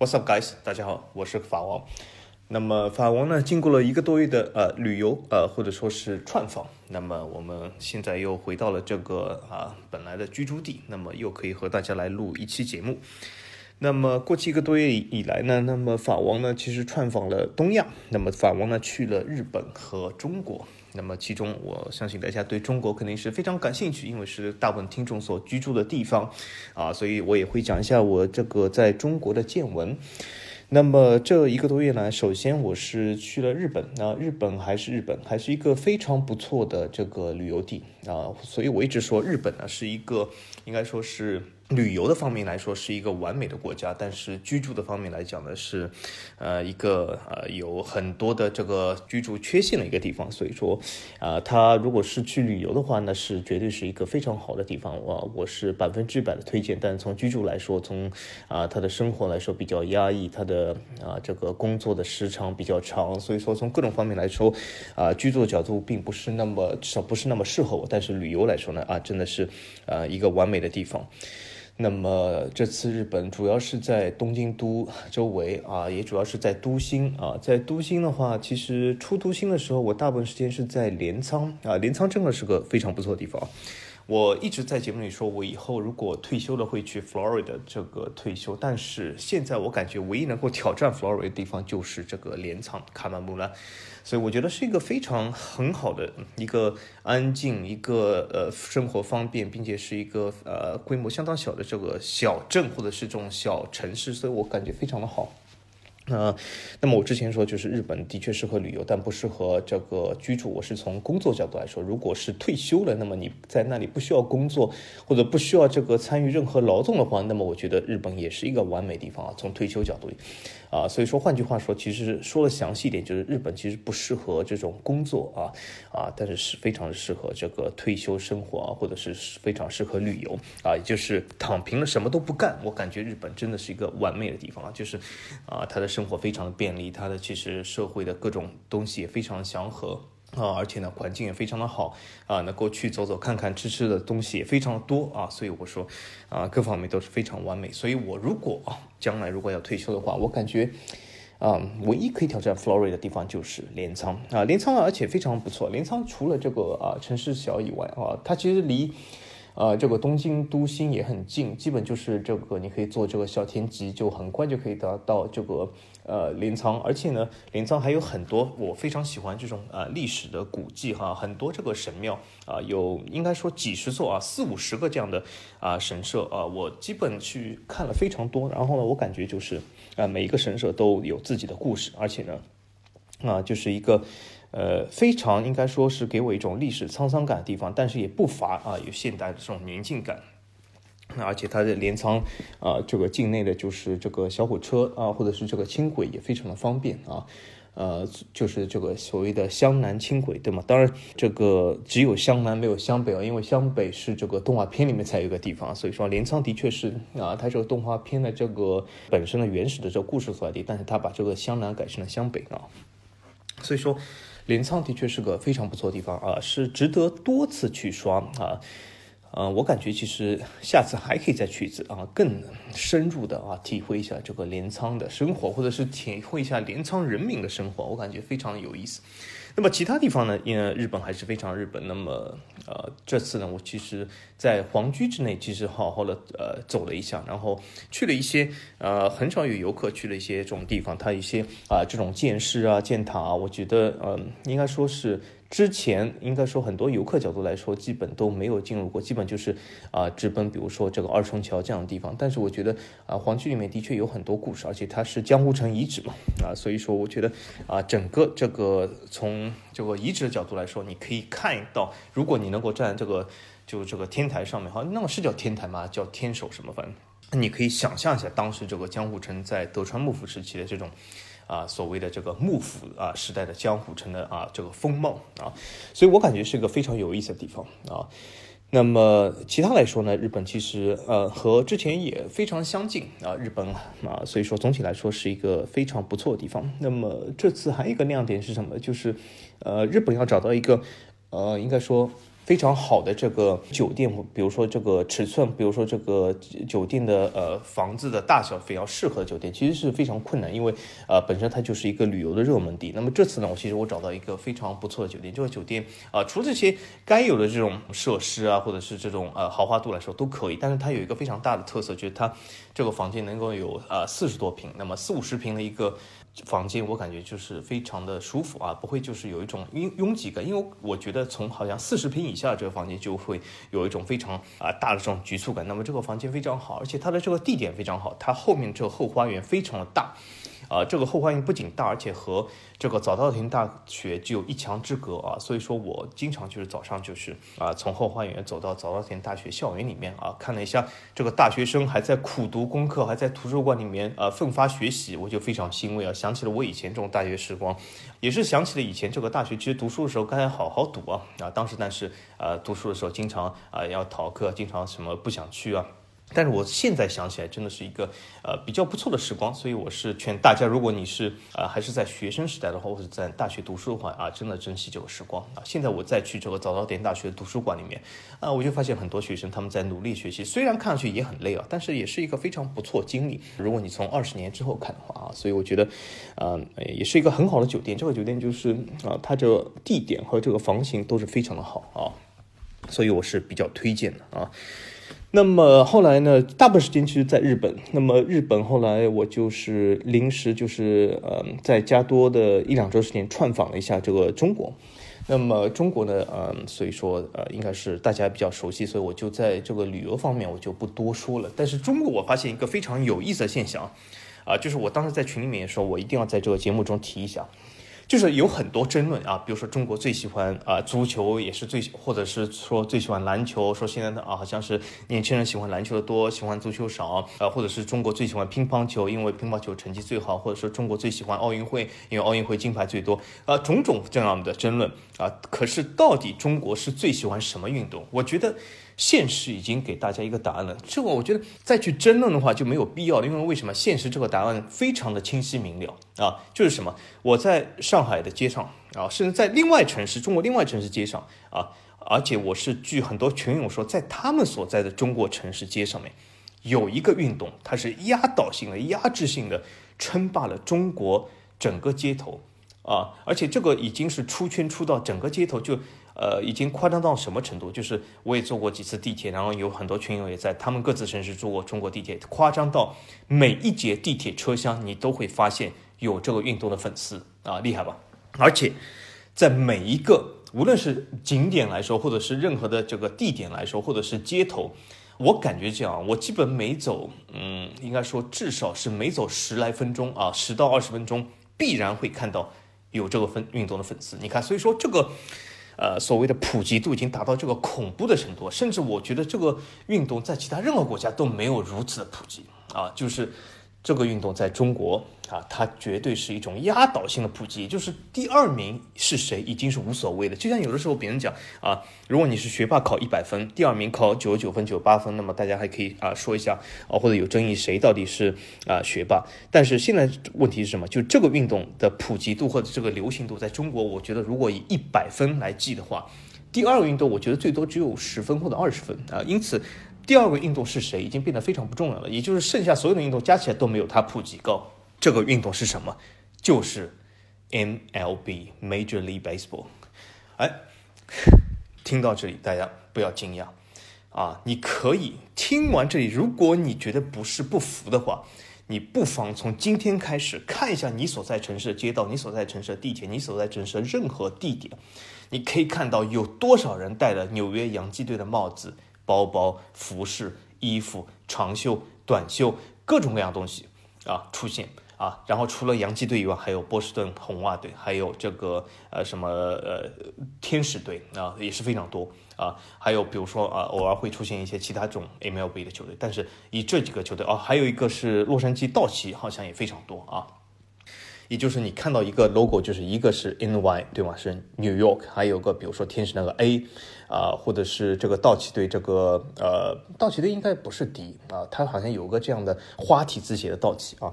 What's up, guys？大家好，我是法王。那么法王呢，经过了一个多月的呃旅游呃或者说是串访，那么我们现在又回到了这个啊本来的居住地，那么又可以和大家来录一期节目。那么过去一个多月以来呢，那么法王呢其实串访了东亚，那么法王呢去了日本和中国。那么其中我相信大家对中国肯定是非常感兴趣，因为是大部分听众所居住的地方啊，所以我也会讲一下我这个在中国的见闻。那么这一个多月来，首先我是去了日本，那日本还是日本，还是一个非常不错的这个旅游地啊，所以我一直说日本呢是一个应该说是。旅游的方面来说是一个完美的国家，但是居住的方面来讲呢是，呃一个呃有很多的这个居住缺陷的一个地方。所以说，啊，他如果是去旅游的话呢，是绝对是一个非常好的地方。我我是百分之百的推荐。但从居住来说，从啊他的生活来说比较压抑，他的啊这个工作的时长比较长，所以说从各种方面来说，啊居住的角度并不是那么少不是那么适合我。但是旅游来说呢，啊真的是呃一个完美的地方。那么这次日本主要是在东京都周围啊，也主要是在都心啊。在都心的话，其实出都心的时候，我大部分时间是在镰仓啊。镰仓真的是个非常不错的地方。我一直在节目里说，我以后如果退休了会去 Florida 这个退休，但是现在我感觉唯一能够挑战 Florida 的地方就是这个镰仓卡马木拉，所以我觉得是一个非常很好的一个安静、一个呃生活方便，并且是一个呃规模相当小的这个小镇或者是这种小城市，所以我感觉非常的好。呃，那么我之前说就是日本的确适合旅游，但不适合这个居住。我是从工作角度来说，如果是退休了，那么你在那里不需要工作或者不需要这个参与任何劳动的话，那么我觉得日本也是一个完美地方啊。从退休角度。啊，所以说换句话说，其实说的详细一点，就是日本其实不适合这种工作啊啊，但是是非常适合这个退休生活啊，或者是非常适合旅游啊，也就是躺平了什么都不干。我感觉日本真的是一个完美的地方啊，就是啊，他的生活非常的便利，他的其实社会的各种东西也非常祥和。啊，而且呢，环境也非常的好啊，能够去走走看看，吃吃的东西也非常的多啊，所以我说，啊，各方面都是非常完美。所以我如果啊，将来如果要退休的话，我感觉，啊，唯一可以挑战 Florida 的地方就是镰仓啊，镰仓而且非常不错。镰仓除了这个啊城市小以外啊，它其实离。呃，这个东京都心也很近，基本就是这个，你可以坐这个小田急，就很快就可以达到这个呃镰仓。而且呢，镰仓还有很多我非常喜欢这种呃历史的古迹哈，很多这个神庙啊，有应该说几十座啊，四五十个这样的啊神社啊，我基本去看了非常多。然后呢，我感觉就是啊，每一个神社都有自己的故事，而且呢，啊，就是一个。呃，非常应该说是给我一种历史沧桑感的地方，但是也不乏啊有现代的这种宁静感。那而且它的镰仓啊，这个境内的就是这个小火车啊，或者是这个轻轨也非常的方便啊。呃，就是这个所谓的湘南轻轨，对吗？当然，这个只有湘南没有湘北啊，因为湘北是这个动画片里面才有一个地方，所以说镰仓的确是啊，它这个动画片的这个本身的原始的这个故事所在地，但是它把这个湘南改成了湘北啊，所以说。镰仓的确是个非常不错的地方啊，是值得多次去刷啊，呃，我感觉其实下次还可以再去一次啊，更深入的啊体会一下这个镰仓的生活，或者是体会一下镰仓人民的生活，我感觉非常有意思。那么其他地方呢？因为日本还是非常日本。那么呃，这次呢，我其实，在皇居之内，其实好好的呃走了一下，然后去了一些呃很少有游客去了一些这种地方，它一些啊这种建市啊建塔啊，我觉得呃应该说是。之前应该说很多游客角度来说，基本都没有进入过，基本就是啊直奔，比如说这个二重桥这样的地方。但是我觉得啊，黄居里面的确有很多故事，而且它是江户城遗址嘛，啊，所以说我觉得啊，整个这个从这个遗址的角度来说，你可以看到，如果你能够站在这个就这个天台上面，好像那么是叫天台吗？叫天守什么？反正你可以想象一下当时这个江户城在德川幕府时期的这种。啊，所谓的这个幕府啊时代的江户城的啊这个风貌啊，所以我感觉是一个非常有意思的地方啊。那么其他来说呢，日本其实呃和之前也非常相近啊，日本啊，所以说总体来说是一个非常不错的地方。那么这次还有一个亮点是什么？就是呃日本要找到一个呃应该说。非常好的这个酒店，比如说这个尺寸，比如说这个酒店的呃房子的大小非常适合的酒店，其实是非常困难，因为呃本身它就是一个旅游的热门地。那么这次呢，我其实我找到一个非常不错的酒店，这个酒店啊，除了这些该有的这种设施啊，或者是这种呃豪华度来说都可以，但是它有一个非常大的特色，就是它这个房间能够有呃四十多平，那么四五十平的一个。房间我感觉就是非常的舒服啊，不会就是有一种拥拥挤感，因为我觉得从好像四十平以下这个房间就会有一种非常啊大的这种局促感。那么这个房间非常好，而且它的这个地点非常好，它后面这个后花园非常的大。啊，这个后花园不仅大，而且和这个早稻田大学只有一墙之隔啊，所以说我经常就是早上就是啊，从后花园走到早稻田大学校园里面啊，看了一下这个大学生还在苦读功课，还在图书馆里面啊奋发学习，我就非常欣慰啊，想起了我以前这种大学时光，也是想起了以前这个大学其实读书的时候该好好读啊啊，当时但是呃读书的时候经常啊要逃课，经常什么不想去啊。但是我现在想起来，真的是一个呃比较不错的时光，所以我是劝大家，如果你是啊还是在学生时代的话，或者在大学读书的话啊，真的珍惜这个时光啊。现在我再去这个早稻田大学图书馆里面啊，我就发现很多学生他们在努力学习，虽然看上去也很累啊，但是也是一个非常不错经历。如果你从二十年之后看的话啊，所以我觉得啊也是一个很好的酒店。这个酒店就是啊，它这地点和这个房型都是非常的好啊，所以我是比较推荐的啊。那么后来呢？大部分时间其实在日本。那么日本后来我就是临时就是呃，在加多的一两周时间串访了一下这个中国。那么中国呢，嗯，所以说呃，应该是大家比较熟悉，所以我就在这个旅游方面我就不多说了。但是中国我发现一个非常有意思的现象，啊，就是我当时在群里面说，我一定要在这个节目中提一下。就是有很多争论啊，比如说中国最喜欢啊足球，也是最或者是说最喜欢篮球，说现在的啊好像是年轻人喜欢篮球的多，喜欢足球少啊，或者是中国最喜欢乒乓球，因为乒乓球成绩最好，或者说中国最喜欢奥运会，因为奥运会金牌最多啊，种种这样的争论啊，可是到底中国是最喜欢什么运动？我觉得。现实已经给大家一个答案了，这个我觉得再去争论的话就没有必要了，因为为什么？现实这个答案非常的清晰明了啊，就是什么？我在上海的街上啊，甚至在另外城市，中国另外城市街上啊，而且我是据很多群友说，在他们所在的中国城市街上面，有一个运动，它是压倒性的、压制性的称霸了中国整个街头啊，而且这个已经是出圈出到整个街头就。呃，已经夸张到什么程度？就是我也坐过几次地铁，然后有很多群友也在他们各自城市坐过中国地铁，夸张到每一节地铁车厢你都会发现有这个运动的粉丝啊，厉害吧？而且在每一个无论是景点来说，或者是任何的这个地点来说，或者是街头，我感觉这样，我基本每走，嗯，应该说至少是每走十来分钟啊，十到二十分钟，必然会看到有这个分运动的粉丝。你看，所以说这个。呃，所谓的普及度已经达到这个恐怖的程度，甚至我觉得这个运动在其他任何国家都没有如此的普及啊，就是。这个运动在中国啊，它绝对是一种压倒性的普及，就是第二名是谁已经是无所谓的。就像有的时候别人讲啊，如果你是学霸考一百分，第二名考九十九分、九八分，那么大家还可以啊说一下啊，或者有争议谁到底是啊学霸。但是现在问题是什么？就这个运动的普及度或者这个流行度，在中国，我觉得如果以一百分来计的话，第二个运动我觉得最多只有十分或者二十分啊，因此。第二个运动是谁已经变得非常不重要了，也就是剩下所有的运动加起来都没有它普及高。这个运动是什么？就是 MLB Major League Baseball。哎，听到这里大家不要惊讶啊！你可以听完这里，如果你觉得不是不服的话，你不妨从今天开始看一下你所在城市的街道，你所在城市的地铁，你所在城市的任何地点，你可以看到有多少人戴了纽约洋基队的帽子。包包、服饰、衣服、长袖、短袖，各种各样东西啊出现啊。然后除了洋基队以外，还有波士顿红袜队，还有这个呃什么呃天使队啊，也是非常多啊。还有比如说啊，偶尔会出现一些其他种 MLB 的球队，但是以这几个球队啊，还有一个是洛杉矶道奇，好像也非常多啊。也就是你看到一个 logo，就是一个是 NY 对吗？是 New York，还有个比如说天使那个 A，啊，或者是这个道奇队这个呃，道奇队应该不是 D 啊，它好像有个这样的花体字写的道奇啊。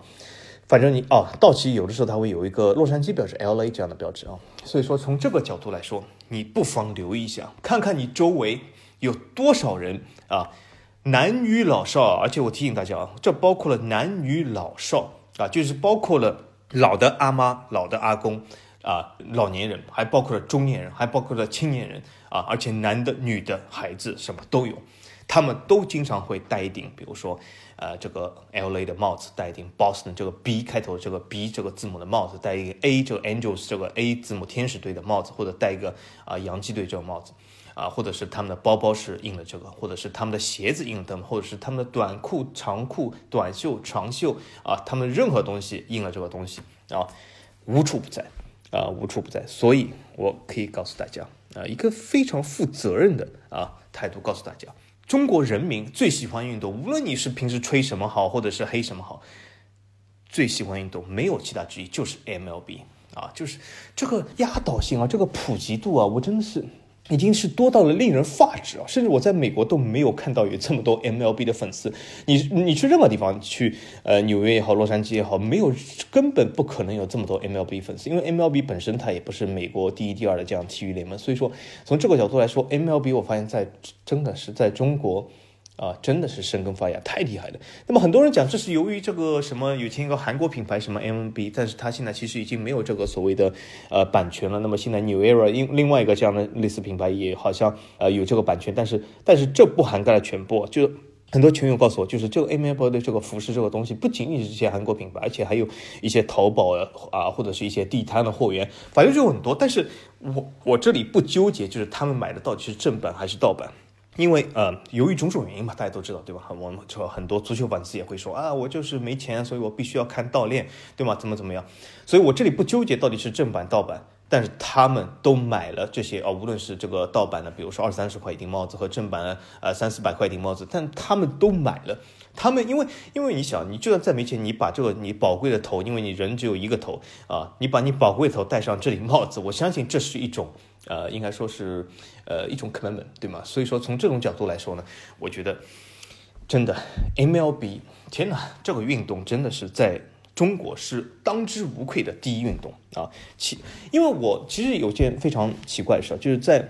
反正你哦，道奇有的时候它会有一个洛杉矶标志 L A 这样的标志啊，所以说从这个角度来说，你不妨留意一下，看看你周围有多少人啊，男女老少，而且我提醒大家啊，这包括了男女老少啊，就是包括了老的阿妈、老的阿公啊，老年人，还包括了中年人，还包括了青年人啊，而且男的、女的、孩子什么都有，他们都经常会戴一顶，比如说。呃，这个 L A 的帽子，戴一顶 Boston 这个 B 开头这个 B 这个字母的帽子，戴一个 A 这个 Angels 这个 A 字母天使队的帽子，或者戴一个啊洋基队这种帽子，啊，或者是他们的包包是印了这个，或者是他们的鞋子印了的，或者是他们的短裤、长裤、短袖、长袖啊，他们任何东西印了这个东西啊，无处不在啊，无处不在。所以我可以告诉大家啊，一个非常负责任的啊态度告诉大家。中国人民最喜欢运动，无论你是平时吹什么好，或者是黑什么好，最喜欢运动没有其他之一，就是 MLB 啊，就是这个压倒性啊，这个普及度啊，我真的是。已经是多到了令人发指啊！甚至我在美国都没有看到有这么多 MLB 的粉丝。你你去任何地方，去呃纽约也好，洛杉矶也好，没有根本不可能有这么多 MLB 粉丝，因为 MLB 本身它也不是美国第一、第二的这样体育联盟。所以说，从这个角度来说，MLB 我发现在真的是在中国。啊，真的是生根发芽，太厉害了。那么很多人讲，这是由于这个什么有前一个韩国品牌什么 MB，但是他现在其实已经没有这个所谓的呃版权了。那么现在 New Era 另另外一个这样的类似品牌也好像呃有这个版权，但是但是这不涵盖了全部。就很多群友告诉我，就是这个 MB 的这个服饰这个东西，不仅仅是这些韩国品牌，而且还有一些淘宝啊或者是一些地摊的货源，反正就很多。但是我我这里不纠结，就是他们买的到底是正版还是盗版。因为呃，由于种种原因嘛，大家都知道，对吧？我们说很多足球粉丝也会说啊，我就是没钱，所以我必须要看盗链，对吗？怎么怎么样？所以我这里不纠结到底是正版盗版，但是他们都买了这些啊，无论是这个盗版的，比如说二三十块一顶帽子和正版呃三四百块一顶帽子，但他们都买了。他们因为因为你想，你就算再没钱，你把这个你宝贵的头，因为你人只有一个头啊，你把你宝贵头戴上这顶帽子，我相信这是一种。呃，应该说是，呃，一种 common，对吗？所以说，从这种角度来说呢，我觉得真的 MLB，天哪，这个运动真的是在中国是当之无愧的第一运动啊！其，因为我其实有件非常奇怪的事，就是在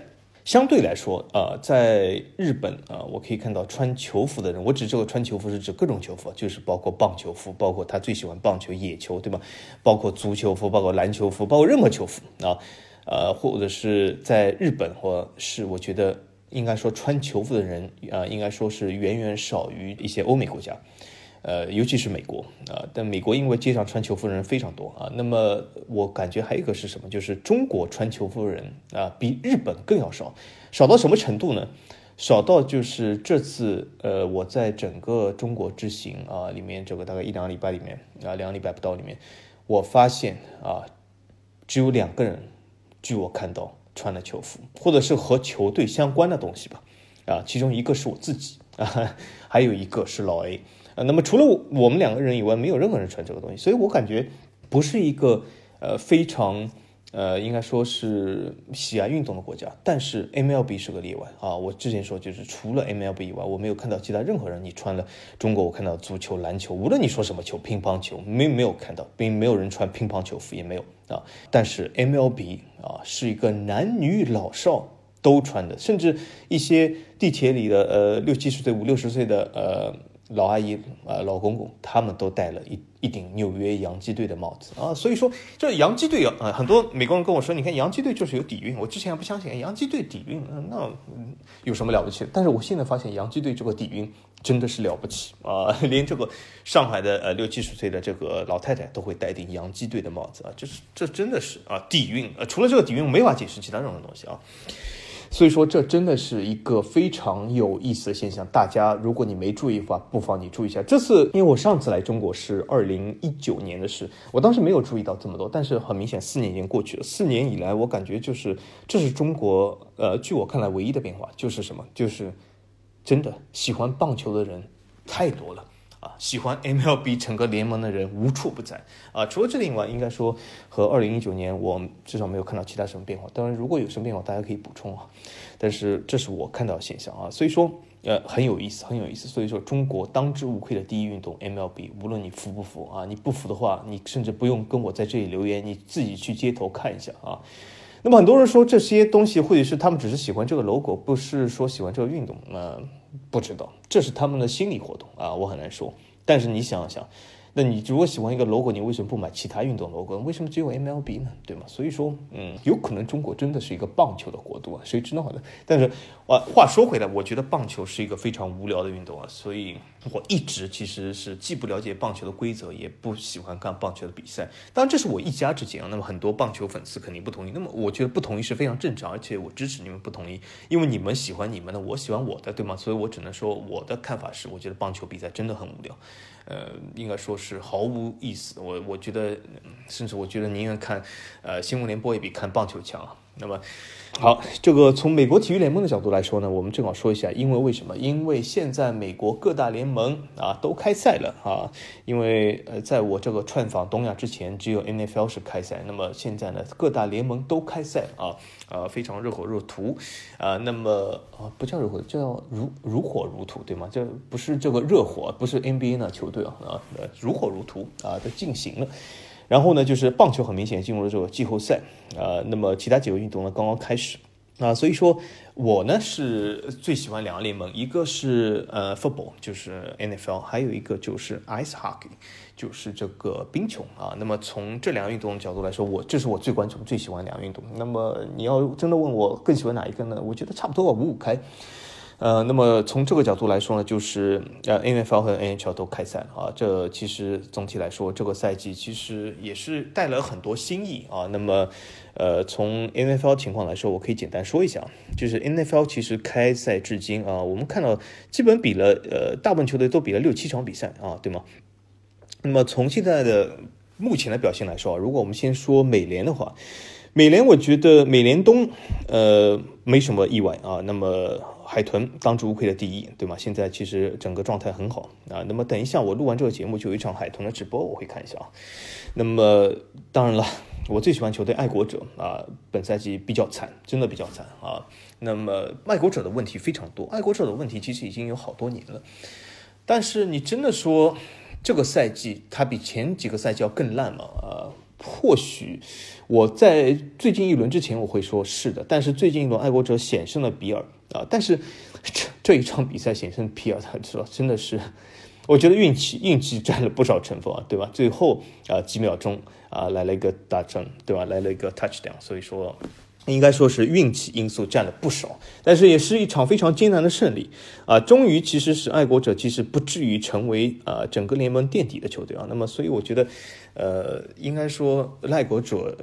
相对来说，呃，在日本啊，我可以看到穿球服的人，我指这个穿球服是指各种球服，就是包括棒球服，包括他最喜欢棒球、野球，对吧？包括足球服，包括篮球服，包括任何球服啊。呃或者是在日本，或是我觉得应该说穿球服的人啊，应该说是远远少于一些欧美国家，呃，尤其是美国啊。但美国因为街上穿球服的人非常多啊，那么我感觉还有一个是什么，就是中国穿球服的人啊，比日本更要少，少到什么程度呢？少到就是这次呃，我在整个中国之行啊里面，这个大概一两个礼拜里面啊，两个礼拜不到里面，我发现啊，只有两个人。据我看到，穿了球服，或者是和球队相关的东西吧，啊，其中一个是我自己啊，还有一个是老 A 啊。那么除了我们两个人以外，没有任何人穿这个东西，所以我感觉不是一个呃非常。呃，应该说是喜爱运动的国家，但是 MLB 是个例外啊。我之前说，就是除了 MLB 以外，我没有看到其他任何人。你穿了中国，我看到足球、篮球，无论你说什么球，乒乓球，没没有看到，并没有人穿乒乓球服，也没有啊。但是 MLB 啊，是一个男女老少都穿的，甚至一些地铁里的呃六七十岁、五六十岁的呃。老阿姨啊，老公公，他们都戴了一一顶纽约洋基队的帽子啊，所以说这洋基队啊，很多美国人跟我说，你看洋基队就是有底蕴。我之前不相信洋基队底蕴，那有什么了不起？但是我现在发现洋基队这个底蕴真的是了不起啊，连这个上海的呃六七十岁的这个老太太都会戴顶洋基队的帽子啊，就是这真的是啊底蕴呃，除了这个底蕴，没法解释其他任何东西啊。所以说，这真的是一个非常有意思的现象。大家，如果你没注意的话，不妨你注意一下。这次，因为我上次来中国是二零一九年的事，我当时没有注意到这么多。但是很明显，四年已经过去了。四年以来，我感觉就是，这是中国，呃，据我看来唯一的变化就是什么？就是真的喜欢棒球的人太多了。啊，喜欢 MLB 整个联盟的人无处不在啊！除了这点以外，应该说和二零一九年我至少没有看到其他什么变化。当然，如果有什么变化，大家可以补充啊。但是这是我看到的现象啊。所以说，呃，很有意思，很有意思。所以说，中国当之无愧的第一运动 MLB，无论你服不服啊，你不服的话，你甚至不用跟我在这里留言，你自己去街头看一下啊。那么很多人说这些东西，或者是他们只是喜欢这个 logo，不是说喜欢这个运动，那不知道，这是他们的心理活动啊，我很难说。但是你想想。那你如果喜欢一个 logo，你为什么不买其他运动 logo？为什么只有 MLB 呢？对吗？所以说，嗯，有可能中国真的是一个棒球的国度啊，谁知道呢？但是，啊，话说回来，我觉得棒球是一个非常无聊的运动啊，所以我一直其实是既不了解棒球的规则，也不喜欢看棒球的比赛。当然，这是我一家之见啊。那么很多棒球粉丝肯定不同意。那么我觉得不同意是非常正常，而且我支持你们不同意，因为你们喜欢你们的，我喜欢我的，对吗？所以我只能说我的看法是，我觉得棒球比赛真的很无聊。呃，应该说是毫无意思。我我觉得，甚至我觉得宁愿看，呃，新闻联播也比看棒球强。那么。好，这个从美国体育联盟的角度来说呢，我们正好说一下，因为为什么？因为现在美国各大联盟啊都开赛了啊。因为呃，在我这个串访东亚之前，只有 NFL 是开赛，那么现在呢，各大联盟都开赛啊，呃，非常热火热荼啊。那么啊，不叫热火，叫如如火如荼，对吗？这不是这个热火，不是 NBA 的球队啊啊，如火如荼啊的进行了。然后呢，就是棒球很明显进入了这个季后赛，啊，那么其他几个运动呢刚刚开始，啊，所以说我呢是最喜欢两个联盟，一个是呃 football，就是 NFL，还有一个就是 ice hockey，就是这个冰球啊。那么从这两个运动的角度来说，我这是我最关注、最喜欢两个运动。那么你要真的问我更喜欢哪一个呢？我觉得差不多五五开。呃，那么从这个角度来说呢，就是呃，NFL 和 NHL 都开赛了啊。这其实总体来说，这个赛季其实也是带了很多新意啊。那么，呃，从 NFL 情况来说，我可以简单说一下，就是 NFL 其实开赛至今啊，我们看到基本比了呃，大部分球队都比了六七场比赛啊，对吗？那么从现在的目前的表现来说啊，如果我们先说美联的话，美联我觉得美联东呃没什么意外啊。那么海豚当之无愧的第一，对吗？现在其实整个状态很好啊。那么等一下我录完这个节目就有一场海豚的直播，我会看一下啊。那么当然了，我最喜欢球队爱国者啊，本赛季比较惨，真的比较惨啊。那么爱国者的问题非常多，爱国者的问题其实已经有好多年了。但是你真的说这个赛季它比前几个赛季要更烂吗？啊？或许我在最近一轮之前我会说是的，但是最近一轮爱国者险胜了比尔啊，但是这这一场比赛险胜皮尔，他知道真的是，我觉得运气运气占了不少成分啊，对吧？最后啊几秒钟啊来了一个大阵，对吧？来了一个 touchdown，所以说。应该说是运气因素占了不少，但是也是一场非常艰难的胜利啊！终于，其实是爱国者其实不至于成为啊整个联盟垫底的球队啊。那么，所以我觉得，呃，应该说爱国者。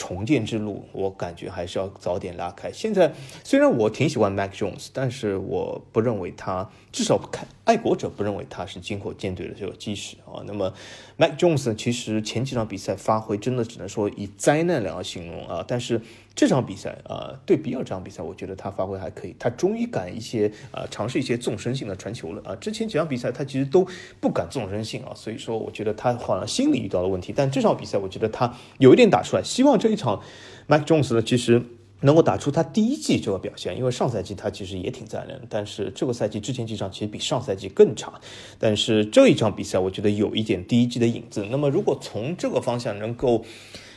重建之路，我感觉还是要早点拉开。现在虽然我挺喜欢 Mac Jones，但是我不认为他，至少看爱国者不认为他是今后舰队的这个基石啊。那么 Mac Jones 其实前几场比赛发挥真的只能说以灾难两个形容啊。但是这场比赛啊，对比尔这场比赛，我觉得他发挥还可以，他终于敢一些啊，尝试一些纵深性的传球了啊。之前几场比赛他其实都不敢纵深性啊，所以说我觉得他好像心理遇到了问题。但这场比赛我觉得他有一点打出来，希望。这一场，Mac Jones 呢，其实能够打出他第一季这个表现，因为上赛季他其实也挺灾难，但是这个赛季之前几场其实比上赛季更差，但是这一场比赛我觉得有一点第一季的影子。那么如果从这个方向能够。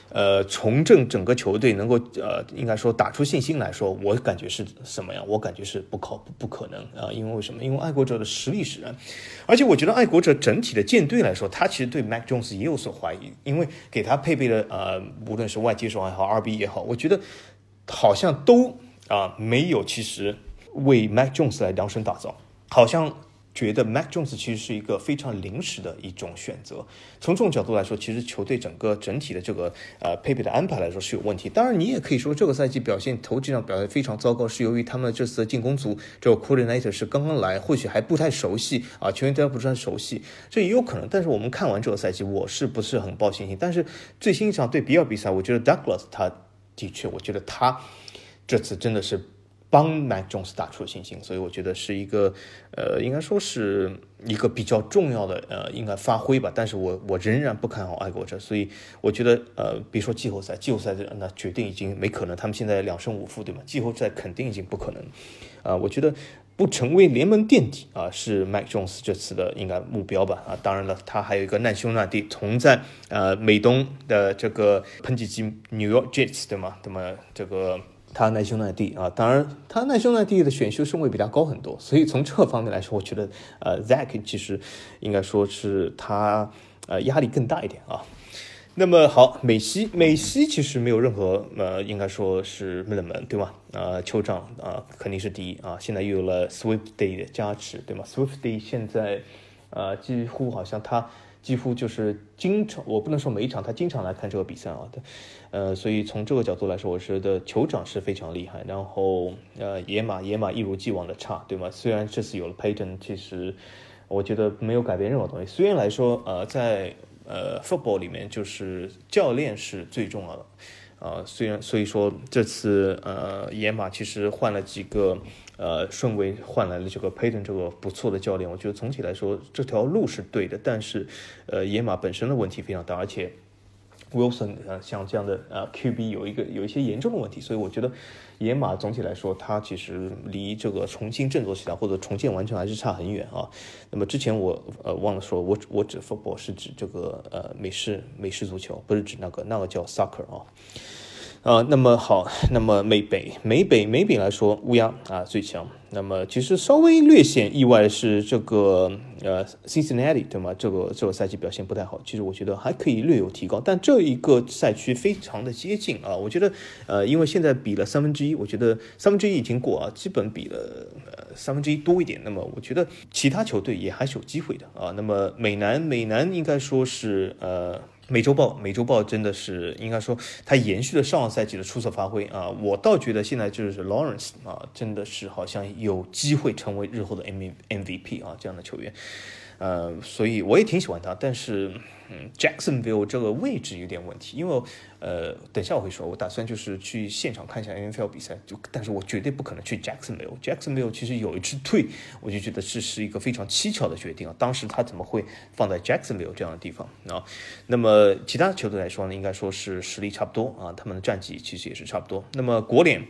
呃，重振整个球队，能够呃，应该说打出信心来说，我感觉是什么样？我感觉是不靠谱，不可能啊！因为为什么？因为爱国者的实力使然，而且我觉得爱国者整体的舰队来说，他其实对 Mac Jones 也有所怀疑，因为给他配备的呃，无论是外接手也好，RB 也好，我觉得好像都啊没有其实为 Mac Jones 来量身打造，好像。觉得 Mac Jones 其实是一个非常临时的一种选择。从这种角度来说，其实球队整个整体的这个呃配备的安排来说是有问题。当然，你也可以说这个赛季表现头几场表现非常糟糕，是由于他们这次的进攻组这个 Coordinator 是刚刚来，或许还不太熟悉啊，球员都不是很熟悉，这也有可能。但是我们看完这个赛季，我是不是很抱信心？但是最新一场对比尔比赛，我觉得 Douglas 他的确，我觉得他这次真的是。帮 Mac Jones 打出了信心，所以我觉得是一个，呃，应该说是一个比较重要的，呃，应该发挥吧。但是我我仍然不看好爱国者，所以我觉得，呃，比如说季后赛，季后赛那决定已经没可能，他们现在两胜五负，对吗？季后赛肯定已经不可能，啊，我觉得不成为联盟垫底啊，是 Mike Jones 这次的应该目标吧啊，当然了，他还有一个难兄难弟，同在呃美东的这个喷气机 New York Jets 对吗？那么这个他难兄难弟啊，当然他难兄难弟的选秀顺位比他高很多，所以从这方面来说，我觉得呃 Zach 其实应该说是他呃压力更大一点啊。那么好，美西美西其实没有任何呃，应该说是冷门，对吗？呃，酋长啊肯定是第一啊。现在又有了 Swift Day 的加持，对吗？Swift Day 现在呃几乎好像他几乎就是经常，我不能说每一场，他经常来看这个比赛啊。呃，所以从这个角度来说，我觉得酋长是非常厉害。然后呃，野马野马一如既往的差，对吗？虽然这次有了 Payton，其实我觉得没有改变任何东西。虽然来说呃在呃，football 里面就是教练是最重要的，啊，虽然所以说这次呃野马其实换了几个呃顺位换来了这个 Payton 这个不错的教练，我觉得总体来说这条路是对的，但是呃野马本身的问题非常大，而且。Wilson 啊，像这样的呃 QB 有一个有一些严重的问题，所以我觉得野马总体来说，它其实离这个重新振作起来或者重建完成还是差很远啊。那么之前我呃忘了说，我我指 football 是指这个呃美式美式足球，不是指那个那个叫 soccer 啊。啊，那么好，那么美北美北美北来说，乌鸦啊最强。那么其实稍微略显意外是这个呃 Cincinnati 对吗？这个这个赛季表现不太好。其实我觉得还可以略有提高，但这一个赛区非常的接近啊。我觉得呃，因为现在比了三分之一，我觉得三分之一已经过啊，基本比了呃三分之一多一点。那么我觉得其他球队也还是有机会的啊。那么美南美南应该说是呃。美洲豹，美洲豹真的是应该说，他延续了上个赛季的出色发挥啊！我倒觉得现在就是 Lawrence 啊，真的是好像有机会成为日后的 M MVP 啊这样的球员。呃，所以我也挺喜欢他，但是，嗯，Jacksonville 这个位置有点问题，因为，呃，等下我会说，我打算就是去现场看一下 NFL 比赛，就，但是我绝对不可能去 Jacksonville。Jacksonville 其实有一支退，我就觉得这是一个非常蹊跷的决定啊，当时他怎么会放在 Jacksonville 这样的地方啊？那么其他球队来说呢，应该说是实力差不多啊，他们的战绩其实也是差不多。那么国联。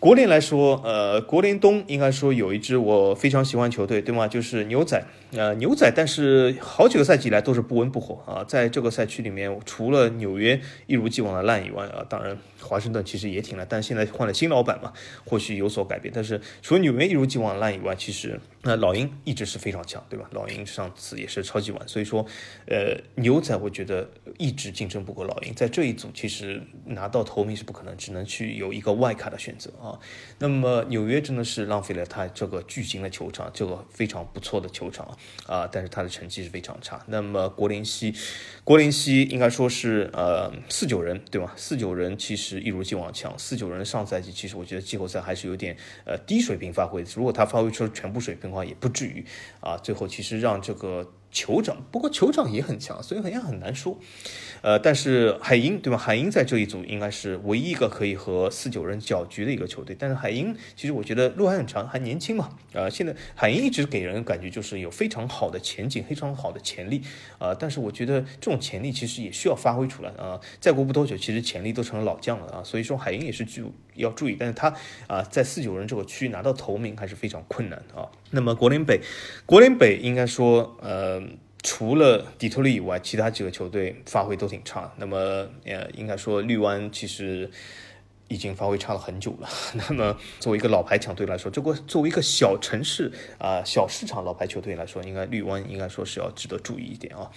国联来说，呃，国联东应该说有一支我非常喜欢球队，对吗？就是牛仔，呃，牛仔，但是好几个赛季以来都是不温不火啊，在这个赛区里面，除了纽约一如既往的烂以外啊，当然。华盛顿其实也挺烂，但现在换了新老板嘛，或许有所改变。但是除了纽约一如既往烂以外，其实那老鹰一直是非常强，对吧？老鹰上次也是超级碗，所以说，呃，牛仔我觉得一直竞争不过老鹰，在这一组其实拿到头名是不可能，只能去有一个外卡的选择啊。那么纽约真的是浪费了他这个巨型的球场，这个非常不错的球场啊，但是他的成绩是非常差。那么国联西，柏林西应该说是呃四九人，对吧？四九人其实。一如既往强，四九人上赛季其实我觉得季后赛还是有点呃低水平发挥，如果他发挥出全部水平的话，也不至于啊最后其实让这个。酋长，不过酋长也很强，所以好像很难说。呃，但是海鹰对吧？海鹰在这一组应该是唯一一个可以和四九人搅局的一个球队。但是海鹰其实我觉得路还很长，还年轻嘛。啊，现在海鹰一直给人感觉就是有非常好的前景，非常好的潜力。啊，但是我觉得这种潜力其实也需要发挥出来啊。再过不多久，其实潜力都成了老将了啊。所以说海鹰也是具有要注意，但是他啊在四九人这个区拿到头名还是非常困难的啊。那么国联北，国联北应该说呃。除了底特律以外，其他几个球队发挥都挺差。那么，呃，应该说绿湾其实已经发挥差了很久了。那么，作为一个老牌强队来说，这个作为一个小城市啊、小市场老牌球队来说，应该绿湾应该说是要值得注意一点啊。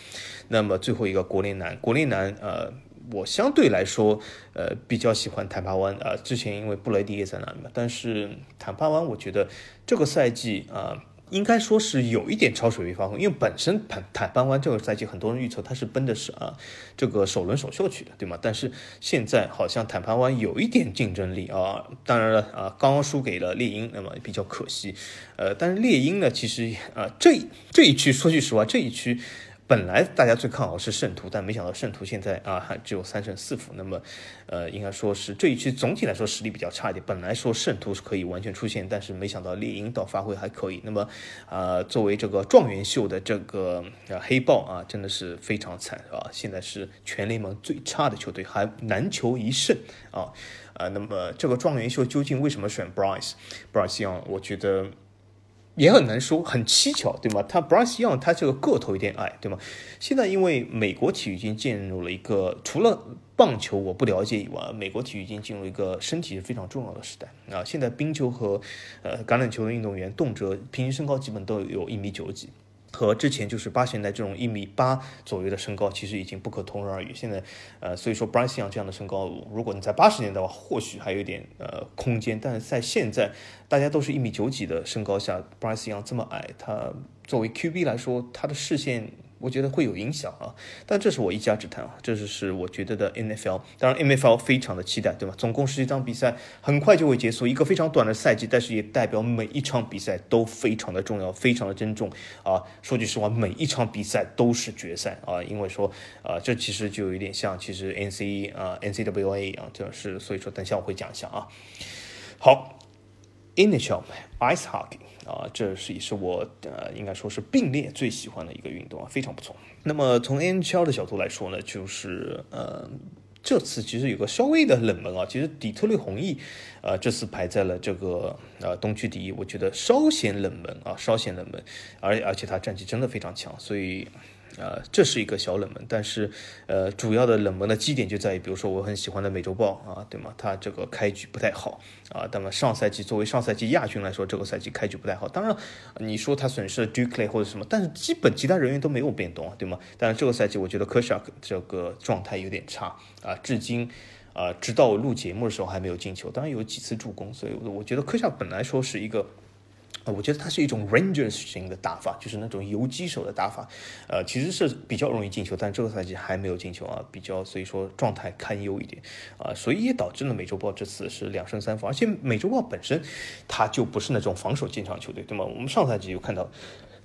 那么，最后一个国联南，国联南，呃，我相对来说，呃，比较喜欢坦帕湾啊。之前因为布雷迪也在那里嘛，但是坦帕湾，我觉得这个赛季啊。应该说是有一点超水平发挥，因为本身坦坦帕湾这个赛季很多人预测他是奔的是啊这个首轮首秀去的，对吗？但是现在好像坦帕湾有一点竞争力啊，当然了啊，刚刚输给了猎鹰，那么比较可惜。呃，但是猎鹰呢，其实啊这这一区说句实话，这一区。本来大家最看好是圣徒，但没想到圣徒现在啊还只有三胜四负。那么，呃，应该说是这一期总体来说实力比较差一点。本来说圣徒是可以完全出现，但是没想到猎鹰倒发挥还可以。那么，啊，作为这个状元秀的这个黑豹啊，真的是非常惨啊！现在是全联盟最差的球队，还难求一胜啊！啊，那么这个状元秀究竟为什么选 Bryce？Bryce 我觉得。也很难说，很蹊跷，对吗？他 Bryce Young 他这个个头有点矮，对吗？现在因为美国体育已经进入了一个除了棒球我不了解以外，美国体育已经进入一个身体是非常重要的时代啊。现在冰球和呃橄榄球的运动员动辄平均身高基本都有一米九几。和之前就是八十年代这种一米八左右的身高，其实已经不可同日而语。现在，呃，所以说 Bryce Young 这样的身高，如果你在八十年代的话，或许还有一点呃空间。但是在现在，大家都是一米九几的身高下，Bryce Young 这么矮，他作为 QB 来说，他的视线。我觉得会有影响啊，但这是我一家之谈啊，这就是我觉得的 NFL。当然 NFL 非常的期待，对吧？总共十几场比赛很快就会结束，一个非常短的赛季，但是也代表每一场比赛都非常的重要，非常的珍重啊。说句实话，每一场比赛都是决赛啊，因为说啊，这其实就有点像其实 NC 啊 NCWA 一样，这是所以说等下我会讲一下啊。好，NHL Ice Hockey。啊，这是也是我呃，应该说是并列最喜欢的一个运动啊，非常不错。那么从 NHL 的角度来说呢，就是呃，这次其实有个稍微的冷门啊，其实底特律红翼，呃，这次排在了这个呃东区第一，我觉得稍显冷门啊，稍显冷门，而而且他战绩真的非常强，所以。呃，这是一个小冷门，但是，呃，主要的冷门的基点就在于，比如说我很喜欢的美洲豹啊，对吗？它这个开局不太好啊。那么上赛季作为上赛季亚军来说，这个赛季开局不太好。当然，你说他损失了 Duke 或者什么，但是基本其他人员都没有变动啊，对吗？但是这个赛季我觉得 k e r s h a 这个状态有点差啊，至今啊，直到我录节目的时候还没有进球，当然有几次助攻，所以我觉得科夏本来说是一个。啊，我觉得它是一种 Rangers 型的打法，就是那种游击手的打法，呃，其实是比较容易进球，但这个赛季还没有进球啊，比较所以说状态堪忧一点啊，所以也导致了美洲豹这次是两胜三负，而且美洲豹本身它就不是那种防守坚强球队，对吗？我们上赛季有看到，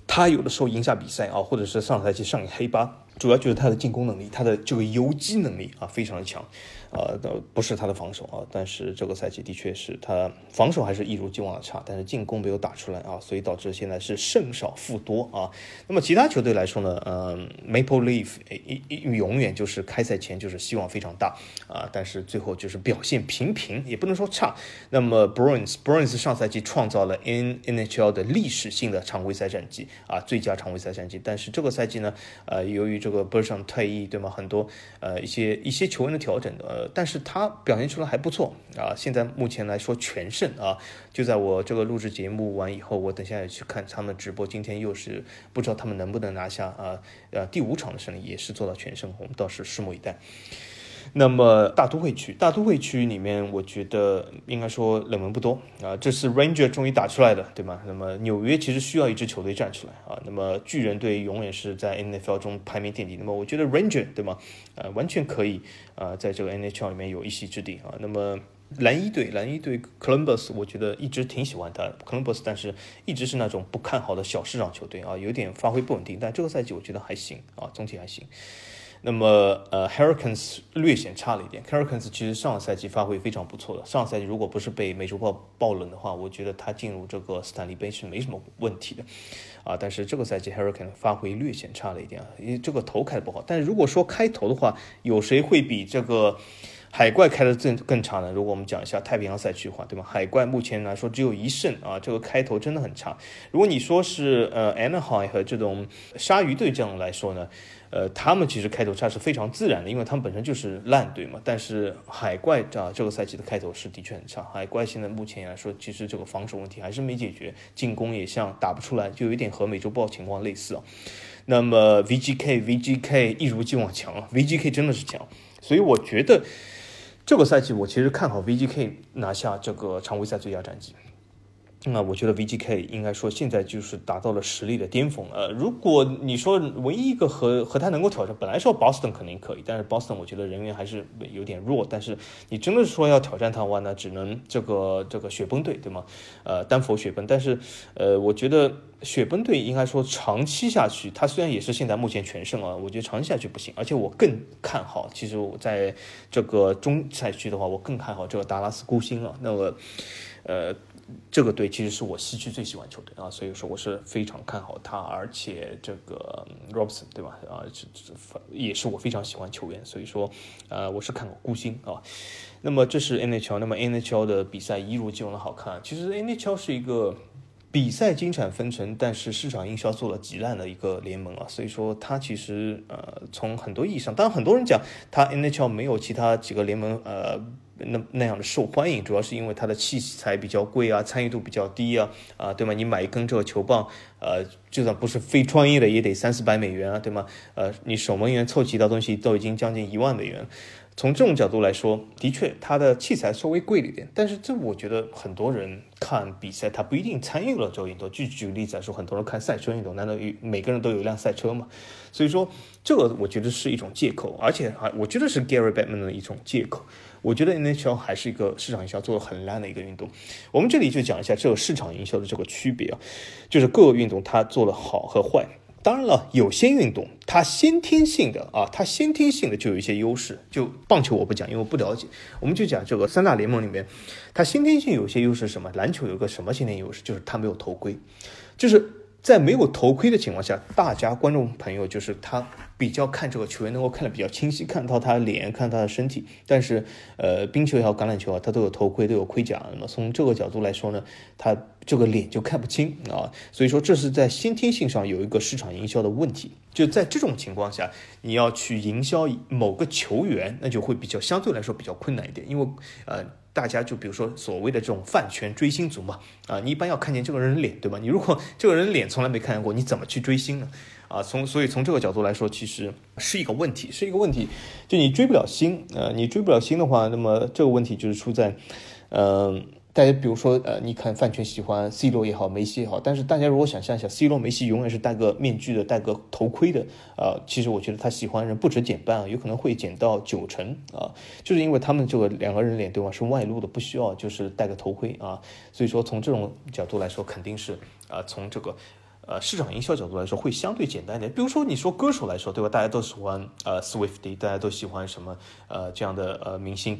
他有的时候赢下比赛啊，或者是上赛季上黑八，主要就是他的进攻能力，他的这个游击能力啊，非常的强。呃，不是他的防守啊，但是这个赛季的确是他防守还是一如既往的差，但是进攻没有打出来啊，所以导致现在是胜少负多啊。那么其他球队来说呢，嗯，Maple Leaf 一一永远就是开赛前就是希望非常大啊，但是最后就是表现平平，也不能说差。那么 Bruins Bruins 上赛季创造了 N NHL 的历史性的常规赛战绩啊，最佳常规赛战绩，但是这个赛季呢，呃，由于这个 b u r s h a n 退役，对吗？很多呃一些一些球员的调整但是他表现出来还不错啊！现在目前来说全胜啊！就在我这个录制节目完以后，我等下也去看他们直播。今天又是不知道他们能不能拿下啊？呃，第五场的胜利也是做到全胜，我们倒是拭目以待。那么大都会区，大都会区里面，我觉得应该说冷门不多啊。这次 Ranger 终于打出来了，对吗？那么纽约其实需要一支球队站出来啊。那么巨人队永远是在 NFL 中排名垫底。那么我觉得 Ranger 对吗？呃，完全可以啊，在这个 NHL 里面有一席之地啊。那么蓝衣队，蓝衣队 Columbus，我觉得一直挺喜欢他 Columbus，但是一直是那种不看好的小市场球队啊，有点发挥不稳定。但这个赛季我觉得还行啊，总体还行。那么，呃，Hurricanes 略显差了一点。Hurricanes 其实上个赛季发挥非常不错的。上个赛季如果不是被美洲豹爆冷的话，我觉得他进入这个斯坦利杯是没什么问题的，啊，但是这个赛季 Hurricanes 发挥略显差了一点，因为这个头开的不好。但是如果说开头的话，有谁会比这个？海怪开的更更差呢。如果我们讲一下太平洋赛区的话，对吧？海怪目前来说只有一胜啊，这个开头真的很差。如果你说是呃 Anaheim 和这种鲨鱼队这样来说呢，呃，他们其实开头差是非常自然的，因为他们本身就是烂队嘛。但是海怪啊，这个赛季的开头是的确很差。海怪现在目前来说，其实这个防守问题还是没解决，进攻也像打不出来，就有点和美洲豹情况类似啊。那么 VGK VGK 一如既往强啊，VGK 真的是强，所以我觉得。这个赛季我其实看好 VGK 拿下这个常规赛最佳战绩。那我觉得 VGK 应该说现在就是达到了实力的巅峰。呃，如果你说唯一一个和和他能够挑战，本来说 Boston 肯定可以，但是 Boston 我觉得人员还是有点弱。但是你真的是说要挑战他的话，那只能这个这个雪崩队，对吗？呃，丹佛雪崩。但是呃，我觉得雪崩队应该说长期下去，他虽然也是现在目前全胜啊，我觉得长期下去不行。而且我更看好，其实我在这个中赛区的话，我更看好这个达拉斯孤星啊。那么呃。这个队其实是我西区最喜欢球队啊，所以说我是非常看好他，而且这个 Robson 对吧？啊，这这也是我非常喜欢球员，所以说，呃，我是看好孤星啊。那么这是 NHL，那么 NHL 的比赛一如既往的好看。其实 NHL 是一个比赛精彩纷呈，但是市场营销做了极烂的一个联盟啊，所以说它其实呃从很多意义上，当然很多人讲它 NHL 没有其他几个联盟呃那那样的受欢迎，主要是因为它的器材比较贵啊，参与度比较低啊啊对吗？你买一根这个球棒，呃就算不是非专业的也得三四百美元啊对吗？呃你守门员凑齐的东西都已经将近一万美元。从这种角度来说，的确，它的器材稍微贵了一点，但是这我觉得很多人看比赛，他不一定参与了这个运动。就举个例子来说，很多人看赛车运动，难道有每个人都有一辆赛车吗？所以说，这个我觉得是一种借口，而且还我觉得是 Gary Batman 的一种借口。我觉得 NHL 还是一个市场营销做的很烂的一个运动。我们这里就讲一下这个市场营销的这个区别啊，就是各个运动它做的好和坏。当然了，有些运动它先天性的啊，它先天性的就有一些优势。就棒球我不讲，因为我不了解。我们就讲这个三大联盟里面，它先天性有些优势是什么？篮球有个什么先天优势？就是它没有头盔，就是在没有头盔的情况下，大家观众朋友就是他。比较看这个球员能够看得比较清晰，看到他的脸，看他的身体。但是，呃，冰球也好，橄榄球啊，它都有头盔，都有盔甲。那么从这个角度来说呢，他这个脸就看不清啊。所以说，这是在先天性上有一个市场营销的问题。就在这种情况下，你要去营销某个球员，那就会比较相对来说比较困难一点，因为呃，大家就比如说所谓的这种饭圈追星族嘛，啊，你一般要看见这个人脸，对吧？你如果这个人脸从来没看见过，你怎么去追星呢？啊，从所以从这个角度来说，其实是一个问题，是一个问题。就你追不了星，呃，你追不了星的话，那么这个问题就是出在，嗯，大家比如说，呃，你看饭圈喜欢 C 罗也好，梅西也好，但是大家如果想象一下，C 罗、梅西永远是戴个面具的，戴个头盔的，啊，其实我觉得他喜欢人不止减半啊，有可能会减到九成啊，就是因为他们这个两个人脸对吧，是外露的，不需要就是戴个头盔啊，所以说从这种角度来说，肯定是呃，从这个。呃，市场营销角度来说会相对简单一点。比如说，你说歌手来说，对吧？大家都喜欢呃 Swifty，大家都喜欢什么呃这样的呃明星。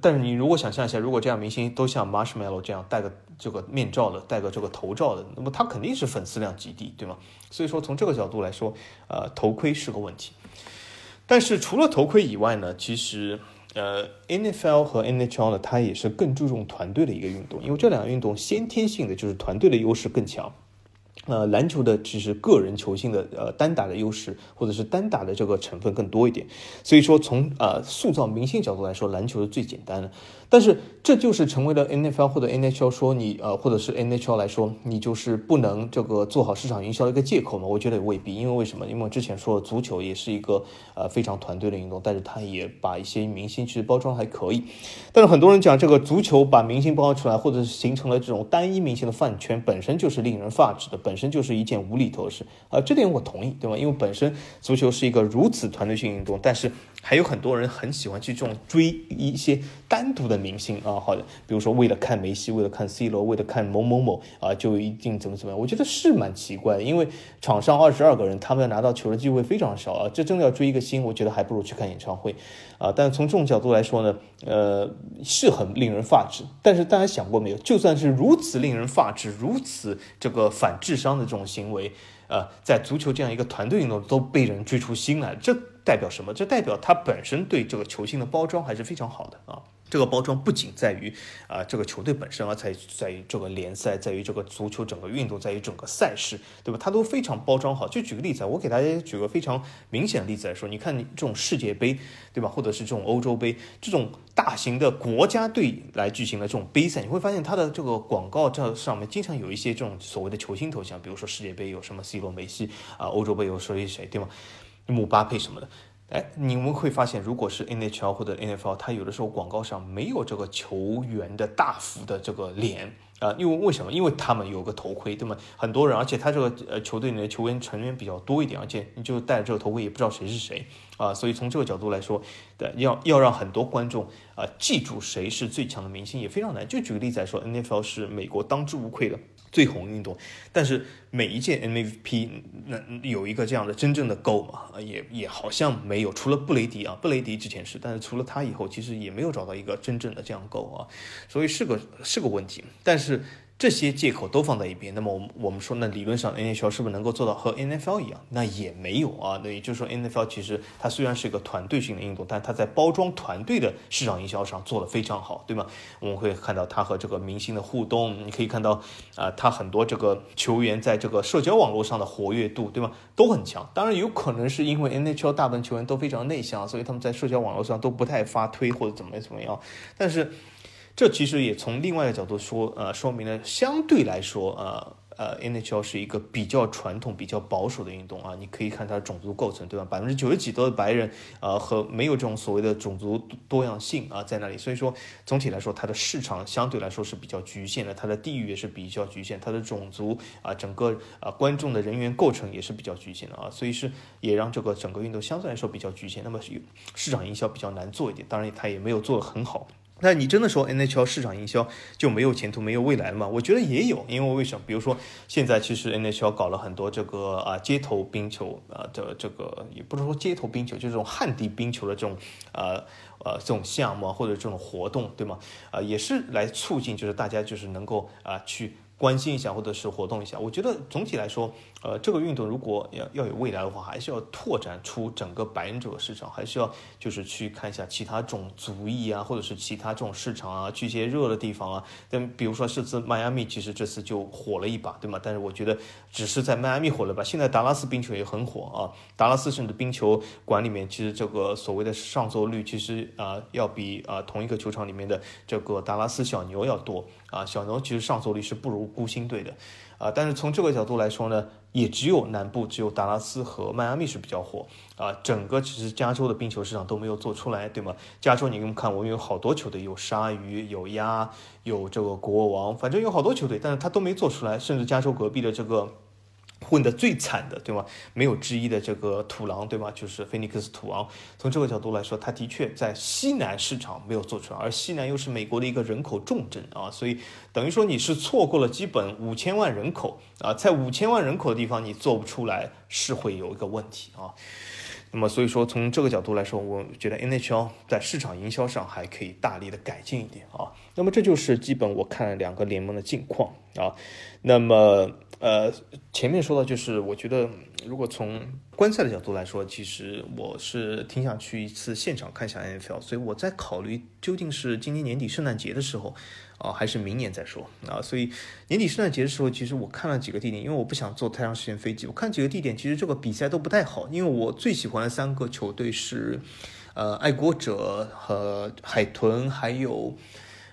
但是你如果想象一下，如果这样明星都像 Marshmallow 这样戴个这个面罩的，戴个这个头罩的，那么他肯定是粉丝量极低，对吗？所以说从这个角度来说，呃，头盔是个问题。但是除了头盔以外呢，其实呃 NFL 和 NHL 呢，它也是更注重团队的一个运动，因为这两个运动先天性的就是团队的优势更强。呃，篮球的只是个人球星的呃单打的优势，或者是单打的这个成分更多一点，所以说从呃塑造明星角度来说，篮球是最简单的。但是这就是成为了 NFL 或者 NHL 说你呃，或者是 NHL 来说你就是不能这个做好市场营销的一个借口吗？我觉得未必，因为为什么？因为之前说足球也是一个呃非常团队的运动，但是他也把一些明星其实包装还可以。但是很多人讲这个足球把明星包装出来，或者是形成了这种单一明星的饭圈，本身就是令人发指的，本本身就是一件无厘头的事啊。这点我同意，对吗？因为本身足球是一个如此团队性运动，但是。还有很多人很喜欢去这种追一些单独的明星啊，好的，比如说为了看梅西，为了看 C 罗，为了看某某某啊，就一定怎么怎么样？我觉得是蛮奇怪的，因为场上二十二个人，他们要拿到球的机会非常少啊。这真的要追一个星，我觉得还不如去看演唱会啊。但从这种角度来说呢，呃，是很令人发指。但是大家想过没有？就算是如此令人发指、如此这个反智商的这种行为。呃，在足球这样一个团队运动都被人追出新来，这代表什么？这代表他本身对这个球星的包装还是非常好的啊。这个包装不仅在于啊这个球队本身，而在在于这个联赛，在于这个足球整个运动，在于整个赛事，对吧？它都非常包装好。就举个例子，我给大家举个非常明显的例子来说，你看这种世界杯，对吧？或者是这种欧洲杯，这种大型的国家队来举行的这种杯赛，你会发现它的这个广告这上面经常有一些这种所谓的球星头像，比如说世界杯有什么 C 罗、梅西啊，欧洲杯有谁谁谁，对吗？姆巴佩什么的。哎，你们会发现，如果是 NHL 或者 NFL，它有的时候广告上没有这个球员的大幅的这个脸啊，因为为什么？因为他们有个头盔，对吗？很多人，而且他这个呃球队里的球员成员比较多一点，而且你就戴着这个头盔也不知道谁是谁啊，所以从这个角度来说，对，要要让很多观众啊记住谁是最强的明星也非常难。就举个例子来说，NFL 是美国当之无愧的。最红运动，但是每一届 MVP 那有一个这样的真正的 GO 嘛？也也好像没有，除了布雷迪啊，布雷迪之前是，但是除了他以后，其实也没有找到一个真正的这样 GO 啊，所以是个是个问题。但是这些借口都放在一边，那么我们我们说，那理论上 NHL 是不是能够做到和 NFL 一样？那也没有啊。那也就是说，NFL 其实它虽然是一个团队性的运动，但它在包装团队的市场营销上做得非常好，对吗？我们会看到它和这个明星的互动，你可以看到啊，它很多这个球员在这个社交网络上的活跃度，对吗？都很强。当然有可能是因为 NHL 大部分球员都非常内向，所以他们在社交网络上都不太发推或者怎么怎么样。但是。这其实也从另外一个角度说，呃，说明了相对来说，呃呃，NHL 是一个比较传统、比较保守的运动啊。你可以看它的种族构成，对吧？百分之九十几都是白人，呃，和没有这种所谓的种族多样性啊，在那里。所以说，总体来说，它的市场相对来说是比较局限的，它的地域也是比较局限，它的种族啊，整个啊观众的人员构成也是比较局限的啊。所以是也让这个整个运动相对来说比较局限。那么市场营销比较难做一点，当然它也没有做得很好。那你真的说 NHL 市场营销就没有前途、没有未来了吗？我觉得也有，因为为什么？比如说现在其实 NHL 搞了很多这个啊街头冰球啊的这个，也不是说街头冰球，就是这种旱地冰球的这种呃呃这种项目或者这种活动，对吗？啊，也是来促进就是大家就是能够啊去。关心一下，或者是活动一下。我觉得总体来说，呃，这个运动如果要要有未来的话，还是要拓展出整个白人这个市场，还是要就是去看一下其他种族裔啊，或者是其他这种市场啊，去一些热的地方啊。但比如说这次迈阿密，其实这次就火了一把，对吗？但是我觉得只是在迈阿密火了吧。现在达拉斯冰球也很火啊，达拉斯甚至冰球馆里面，其实这个所谓的上座率，其实啊要比啊同一个球场里面的这个达拉斯小牛要多。啊，小牛其实上座率是不如孤星队的，啊，但是从这个角度来说呢，也只有南部只有达拉斯和迈阿密是比较火，啊，整个其实加州的冰球市场都没有做出来，对吗？加州你们看，我们有好多球队，有鲨鱼，有鸭，有这个国王，反正有好多球队，但是他都没做出来，甚至加州隔壁的这个。混得最惨的，对吗？没有之一的这个土狼，对吗？就是菲尼克斯土狼。从这个角度来说，它的确在西南市场没有做出来，而西南又是美国的一个人口重镇啊，所以等于说你是错过了基本五千万人口啊，在五千万人口的地方你做不出来，是会有一个问题啊。那么所以说，从这个角度来说，我觉得 NHL 在市场营销上还可以大力的改进一点啊。那么这就是基本我看两个联盟的近况啊。那么。呃，前面说到就是，我觉得如果从观赛的角度来说，其实我是挺想去一次现场看一下 NFL，所以我在考虑究竟是今年年底圣诞节的时候，啊，还是明年再说啊。所以年底圣诞节的时候，其实我看了几个地点，因为我不想坐太长时间飞机，我看几个地点，其实这个比赛都不太好，因为我最喜欢的三个球队是，呃，爱国者和海豚，还有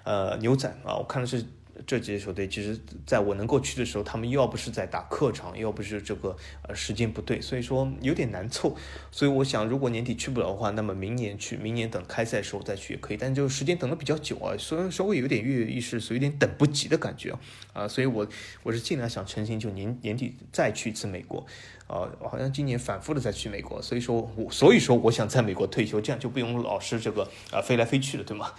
呃牛仔啊，我看的是。这几支球队其实在我能够去的时候，他们要不是在打客场，要不是这个呃时间不对，所以说有点难凑。所以我想，如果年底去不了的话，那么明年去，明年等开赛时候再去也可以。但就时间等的比较久啊，虽然稍微有点跃跃欲试，所以有点等不及的感觉啊。啊，所以我我是尽量想成行，就年年底再去一次美国。啊，好像今年反复的在去美国，所以说我所以说我想在美国退休，这样就不用老是这个啊飞来飞去的，对吗？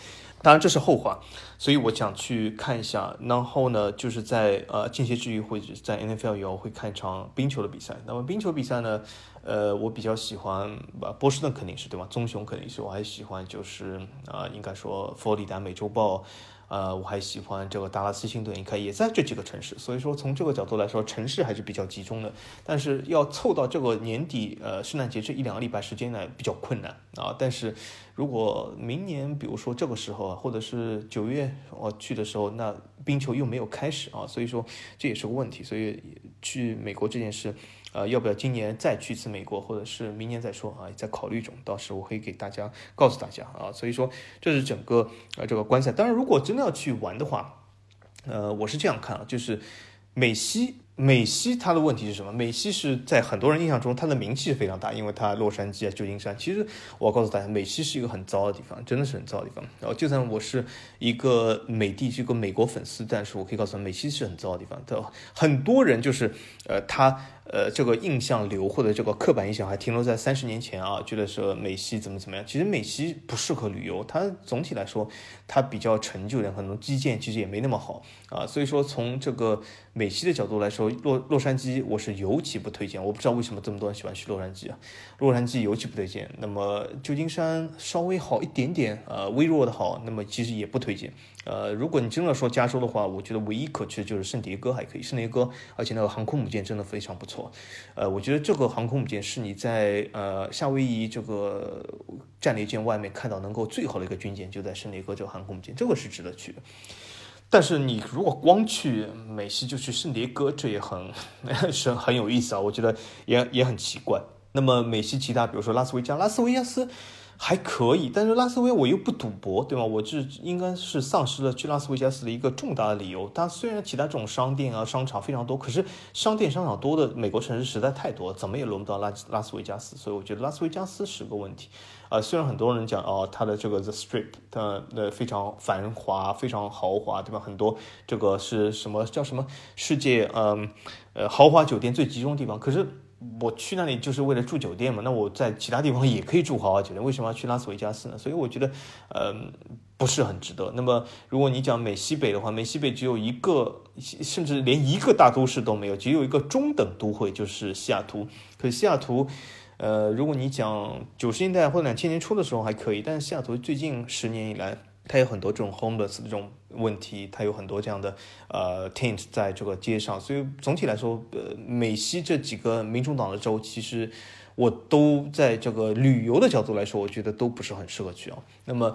当然这是后话，所以我想去看一下。然后呢，就是在呃间歇之余或者在 NFL 以后会看一场冰球的比赛。那么冰球比赛呢，呃，我比较喜欢吧波士顿肯定是对吧？棕熊肯定是，我还喜欢就是啊，应该说佛罗里达美洲豹。呃，我还喜欢这个达拉斯星顿，你看也在这几个城市，所以说从这个角度来说，城市还是比较集中的。但是要凑到这个年底，呃，圣诞节这一两个礼拜时间呢，比较困难啊。但是如果明年，比如说这个时候啊，或者是九月我去的时候，那冰球又没有开始啊，所以说这也是个问题。所以去美国这件事。呃，要不要今年再去一次美国，或者是明年再说啊？再考虑中，到时我可以给大家告诉大家啊。所以说，这是整个呃这个观赛。当然，如果真的要去玩的话，呃，我是这样看啊，就是美西。美西它的问题是什么？美西是在很多人印象中，它的名气是非常大，因为它洛杉矶啊、旧金山。其实我告诉大家，美西是一个很糟的地方，真的是很糟的地方。然后，就算我是一个美帝，是一个美国粉丝，但是我可以告诉他，美西是很糟的地方。对吧？很多人就是，呃，他呃这个印象流或者这个刻板印象还停留在三十年前啊，觉得说美西怎么怎么样。其实美西不适合旅游，它总体来说它比较陈旧点，很多基建其实也没那么好啊。所以说，从这个美西的角度来说。洛洛杉矶，我是尤其不推荐。我不知道为什么这么多人喜欢去洛杉矶啊？洛杉矶尤其不推荐。那么旧金山稍微好一点点，呃，微弱的好。那么其实也不推荐。呃，如果你真的说加州的话，我觉得唯一可去的就是圣迭戈还可以。圣迭戈，而且那个航空母舰真的非常不错。呃，我觉得这个航空母舰是你在呃夏威夷这个战列舰外面看到能够最好的一个军舰，就在圣迭戈这个航空母舰，这个是值得去的。但是你如果光去美西就去圣迭戈，这也很 是很有意思啊，我觉得也也很奇怪。那么美西其他，比如说拉斯维加拉斯维加斯。还可以，但是拉斯维我又不赌博，对吗？我这应该是丧失了去拉斯维加斯的一个重大的理由。它虽然其他这种商店啊、商场非常多，可是商店商场多的美国城市实在太多，怎么也轮不到拉拉斯维加斯。所以我觉得拉斯维加斯是个问题。啊，虽然很多人讲哦，它的这个 The Strip 的呃非常繁华、非常豪华，对吧？很多这个是什么叫什么世界嗯呃豪华酒店最集中的地方，可是。我去那里就是为了住酒店嘛，那我在其他地方也可以住豪华酒店，为什么要去拉斯维加斯呢？所以我觉得，呃，不是很值得。那么，如果你讲美西北的话，美西北只有一个，甚至连一个大都市都没有，只有一个中等都会，就是西雅图。可西雅图，呃，如果你讲九十年代或者两千年初的时候还可以，但是西雅图最近十年以来。它有很多这种 homeless 的这种问题，它有很多这样的呃 tent 在这个街上，所以总体来说，呃，美西这几个民主党的州，其实我都在这个旅游的角度来说，我觉得都不是很适合去啊。那么，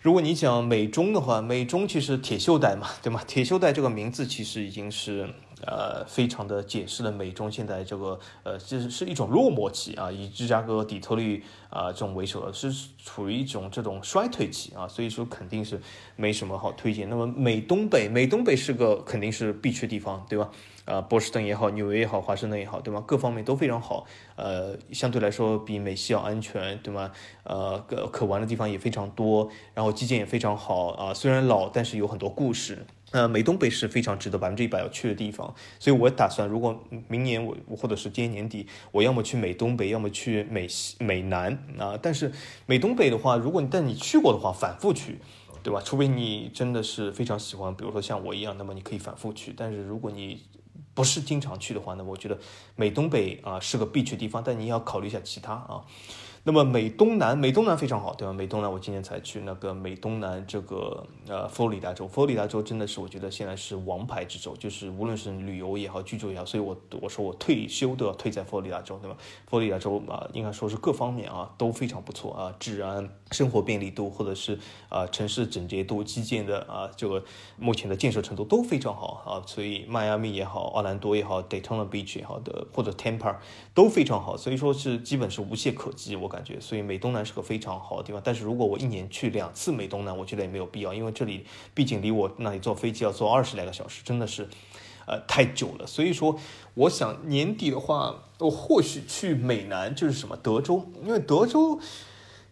如果你讲美中的话，美中其实铁锈带嘛，对吗？铁锈带这个名字其实已经是。呃，非常的解释了美中现在这个呃，这是是一种落寞期啊，以芝加哥、底特律啊这种为首的，是处于一种这种衰退期啊，所以说肯定是没什么好推荐。那么美东北，美东北是个肯定是必去地方，对吧？啊，波士顿也好，纽约也好，华盛顿也好，对吗？各方面都非常好，呃，相对来说比美西要安全，对吗？呃，可可玩的地方也非常多，然后基建也非常好啊，虽然老，但是有很多故事。呃，美东北是非常值得百分之一百要去的地方，所以我打算，如果明年我或者是今年年底，我要么去美东北，要么去美西美南啊。但是美东北的话，如果你但你去过的话，反复去，对吧？除非你真的是非常喜欢，比如说像我一样，那么你可以反复去。但是如果你不是经常去的话，那我觉得美东北啊是个必去地方，但你要考虑一下其他啊。那么美东南，美东南非常好，对吧？美东南我今年才去那个美东南这个呃佛罗里达州，佛罗里达州真的是我觉得现在是王牌之州，就是无论是旅游也好，居住也好，所以我我说我退休都要退在佛罗里达州，对吧？佛罗里达州啊，应该说是各方面啊都非常不错啊，治安、生活便利度，或者是啊城市整洁度、基建的啊这个目前的建设程度都非常好啊，所以迈阿密也好，奥兰多也好，Daytona Beach 也好的或者 Tampa 都非常好，所以说是基本是无懈可击，我。感觉，所以美东南是个非常好的地方。但是如果我一年去两次美东南，我觉得也没有必要，因为这里毕竟离我那里坐飞机要坐二十来个小时，真的是，呃，太久了。所以说，我想年底的话，我或许去美南，就是什么德州，因为德州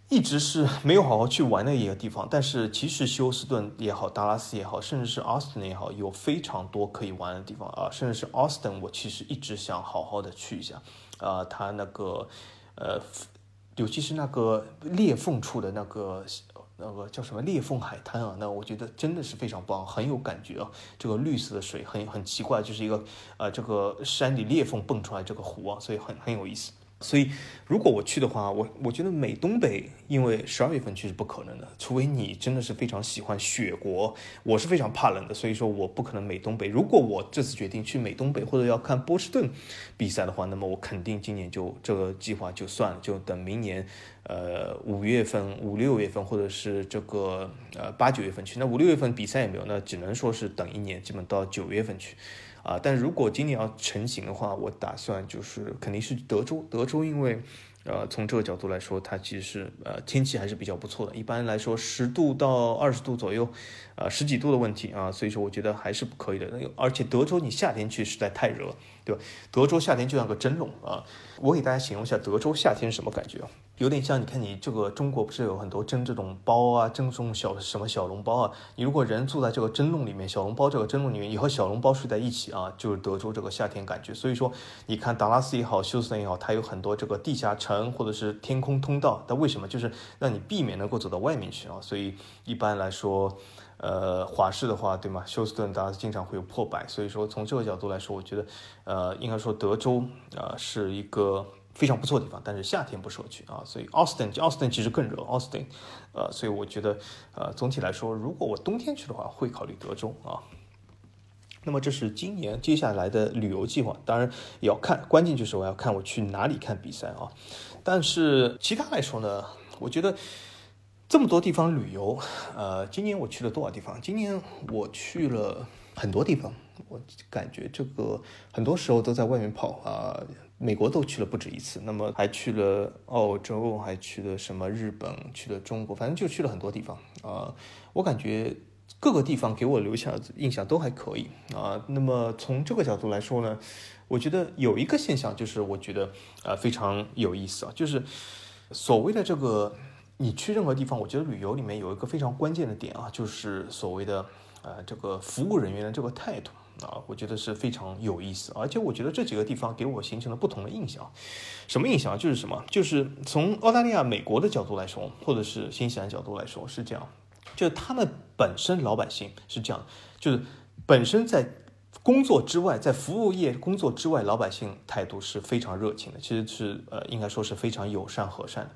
一直是没有好好去玩的一个地方。但是其实休斯顿也好，达拉斯也好，甚至是奥斯汀也好，有非常多可以玩的地方啊。甚至是奥斯汀，我其实一直想好好的去一下，啊，它那个，呃。尤其是那个裂缝处的那个那个叫什么裂缝海滩啊，那我觉得真的是非常棒，很有感觉啊。这个绿色的水很很奇怪，就是一个呃这个山里裂缝蹦出来这个湖啊，所以很很有意思。所以，如果我去的话，我我觉得美东北，因为十二月份去是不可能的，除非你真的是非常喜欢雪国。我是非常怕冷的，所以说我不可能美东北。如果我这次决定去美东北，或者要看波士顿比赛的话，那么我肯定今年就这个计划就算了，就等明年，呃五月份、五六月份，或者是这个呃八九月份去。那五六月份比赛也没有，那只能说是等一年，基本到九月份去。啊，但如果今年要成型的话，我打算就是肯定是德州。德州因为，呃，从这个角度来说，它其实是呃天气还是比较不错的。一般来说，十度到二十度左右，呃十几度的问题啊，所以说我觉得还是不可以的。那而且德州你夏天去实在太热。对吧？德州夏天就像个蒸笼啊！我给大家形容一下德州夏天是什么感觉啊？有点像你看你这个中国不是有很多蒸这种包啊，蒸这种小什么小笼包啊？你如果人住在这个蒸笼里面，小笼包这个蒸笼里面，你和小笼包睡在一起啊，就是德州这个夏天感觉。所以说，你看达拉斯也好，休斯顿也好，它有很多这个地下城或者是天空通道。但为什么？就是让你避免能够走到外面去啊。所以一般来说。呃，华视的话，对吗？休斯顿达拉斯经常会有破百，所以说从这个角度来说，我觉得，呃，应该说德州啊是一个非常不错的地方，但是夏天不适合去啊。所以奥斯汀，奥斯汀其实更热，奥斯汀，呃，所以我觉得，呃，总体来说，如果我冬天去的话，会考虑德州啊。那么这是今年接下来的旅游计划，当然也要看，关键就是我要看我去哪里看比赛啊。但是其他来说呢，我觉得。这么多地方旅游，呃，今年我去了多少地方？今年我去了很多地方，我感觉这个很多时候都在外面跑啊。美国都去了不止一次，那么还去了澳洲，还去了什么日本，去了中国，反正就去了很多地方啊。我感觉各个地方给我留下的印象都还可以啊。那么从这个角度来说呢，我觉得有一个现象就是我觉得呃非常有意思啊，就是所谓的这个。你去任何地方，我觉得旅游里面有一个非常关键的点啊，就是所谓的呃这个服务人员的这个态度啊，我觉得是非常有意思，而且我觉得这几个地方给我形成了不同的印象。什么印象？就是什么？就是从澳大利亚、美国的角度来说，或者是新西兰角度来说是这样，就是他们本身老百姓是这样，就是本身在工作之外，在服务业工作之外，老百姓态度是非常热情的，其实是呃应该说是非常友善和善的。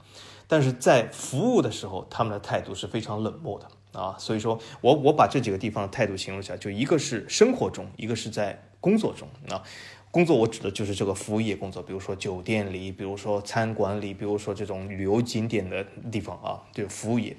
但是在服务的时候，他们的态度是非常冷漠的啊，所以说我我把这几个地方的态度形容一下，就一个是生活中，一个是在工作中啊。工作我指的就是这个服务业工作，比如说酒店里，比如说餐馆里，比如说这种旅游景点的地方啊，就服务业。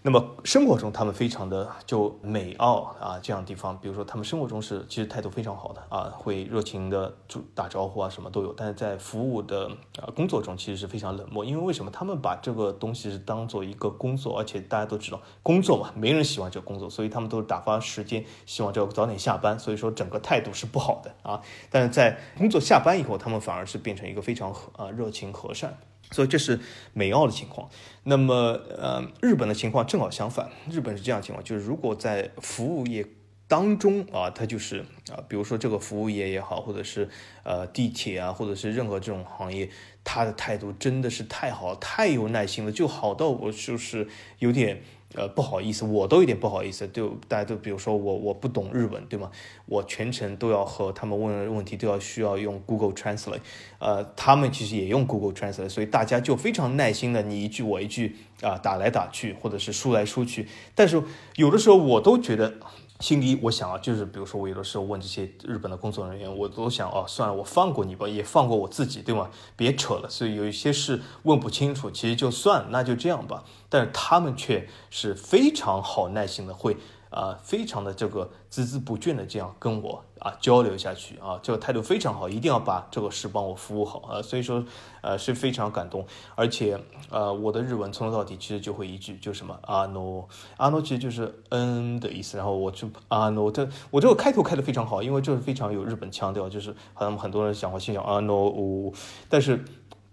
那么生活中他们非常的就美澳啊这样地方，比如说他们生活中是其实态度非常好的啊，会热情的就打招呼啊什么都有，但是在服务的啊工作中其实是非常冷漠，因为为什么他们把这个东西是当做一个工作，而且大家都知道工作嘛，没人喜欢这个工作，所以他们都是打发时间，希望这个早点下班，所以说整个态度是不好的啊，但是在工作下班以后，他们反而是变成一个非常啊热情和善。所以这是美澳的情况，那么呃，日本的情况正好相反。日本是这样情况，就是如果在服务业当中啊，它就是啊，比如说这个服务业也好，或者是呃地铁啊，或者是任何这种行业，他的态度真的是太好，太有耐心了，就好到我就是有点。呃，不好意思，我都有点不好意思。就大家都，比如说我，我不懂日文，对吗？我全程都要和他们问问题，都要需要用 Google Translate。呃，他们其实也用 Google Translate，所以大家就非常耐心的你一句我一句啊，打来打去，或者是输来输去。但是有的时候我都觉得。心里我想啊，就是比如说我有的时候问这些日本的工作人员，我都想哦，算了，我放过你吧，也放过我自己，对吗？别扯了。所以有一些事问不清楚，其实就算，那就这样吧。但是他们却是非常好耐心的会。啊，非常的这个孜孜不倦的这样跟我啊交流下去啊，这个态度非常好，一定要把这个事帮我服务好啊，所以说呃是非常感动，而且呃我的日文从头到底其实就会一句，就什么阿诺阿诺其实就是嗯的意思，然后我就阿诺，这我这个开头开的非常好，因为就是非常有日本腔调，就是好像很多人讲话心想阿诺呜，但是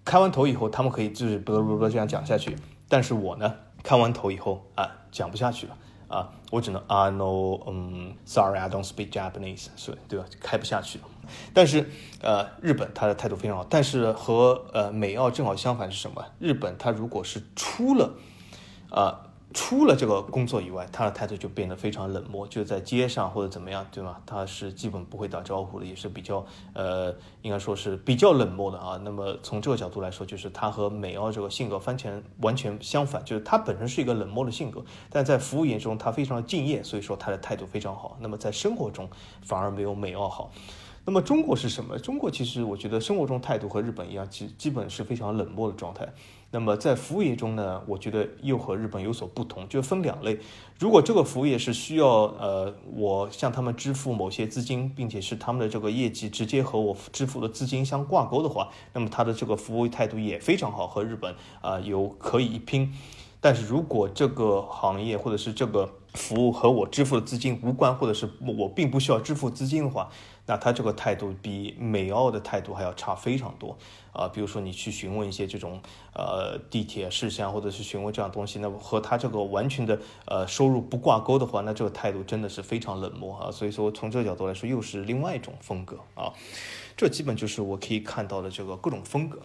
开完头以后他们可以就是不不不这样讲下去，但是我呢开完头以后啊讲不下去了。啊，我只能啊 no，嗯，sorry，I don't speak Japanese，所以对吧，开不下去了。但是呃，日本他的态度非常好，但是和呃美澳正好相反是什么？日本他如果是出了，啊。除了这个工作以外，他的态度就变得非常冷漠，就在街上或者怎么样，对吗？他是基本不会打招呼的，也是比较呃，应该说是比较冷漠的啊。那么从这个角度来说，就是他和美奥这个性格完全完全相反，就是他本身是一个冷漠的性格，但在服务业中他非常的敬业，所以说他的态度非常好。那么在生活中反而没有美奥好。那么中国是什么？中国其实我觉得生活中态度和日本一样，基基本是非常冷漠的状态。那么在服务业中呢，我觉得又和日本有所不同，就分两类。如果这个服务业是需要呃我向他们支付某些资金，并且是他们的这个业绩直接和我支付的资金相挂钩的话，那么他的这个服务态度也非常好，和日本啊有可以一拼。但是如果这个行业或者是这个服务和我支付的资金无关，或者是我并不需要支付资金的话，那他这个态度比美澳的态度还要差非常多啊。比如说你去询问一些这种呃地铁事项，或者是询问这样东西，那么和他这个完全的呃收入不挂钩的话，那这个态度真的是非常冷漠啊。所以说从这个角度来说，又是另外一种风格啊。这基本就是我可以看到的这个各种风格。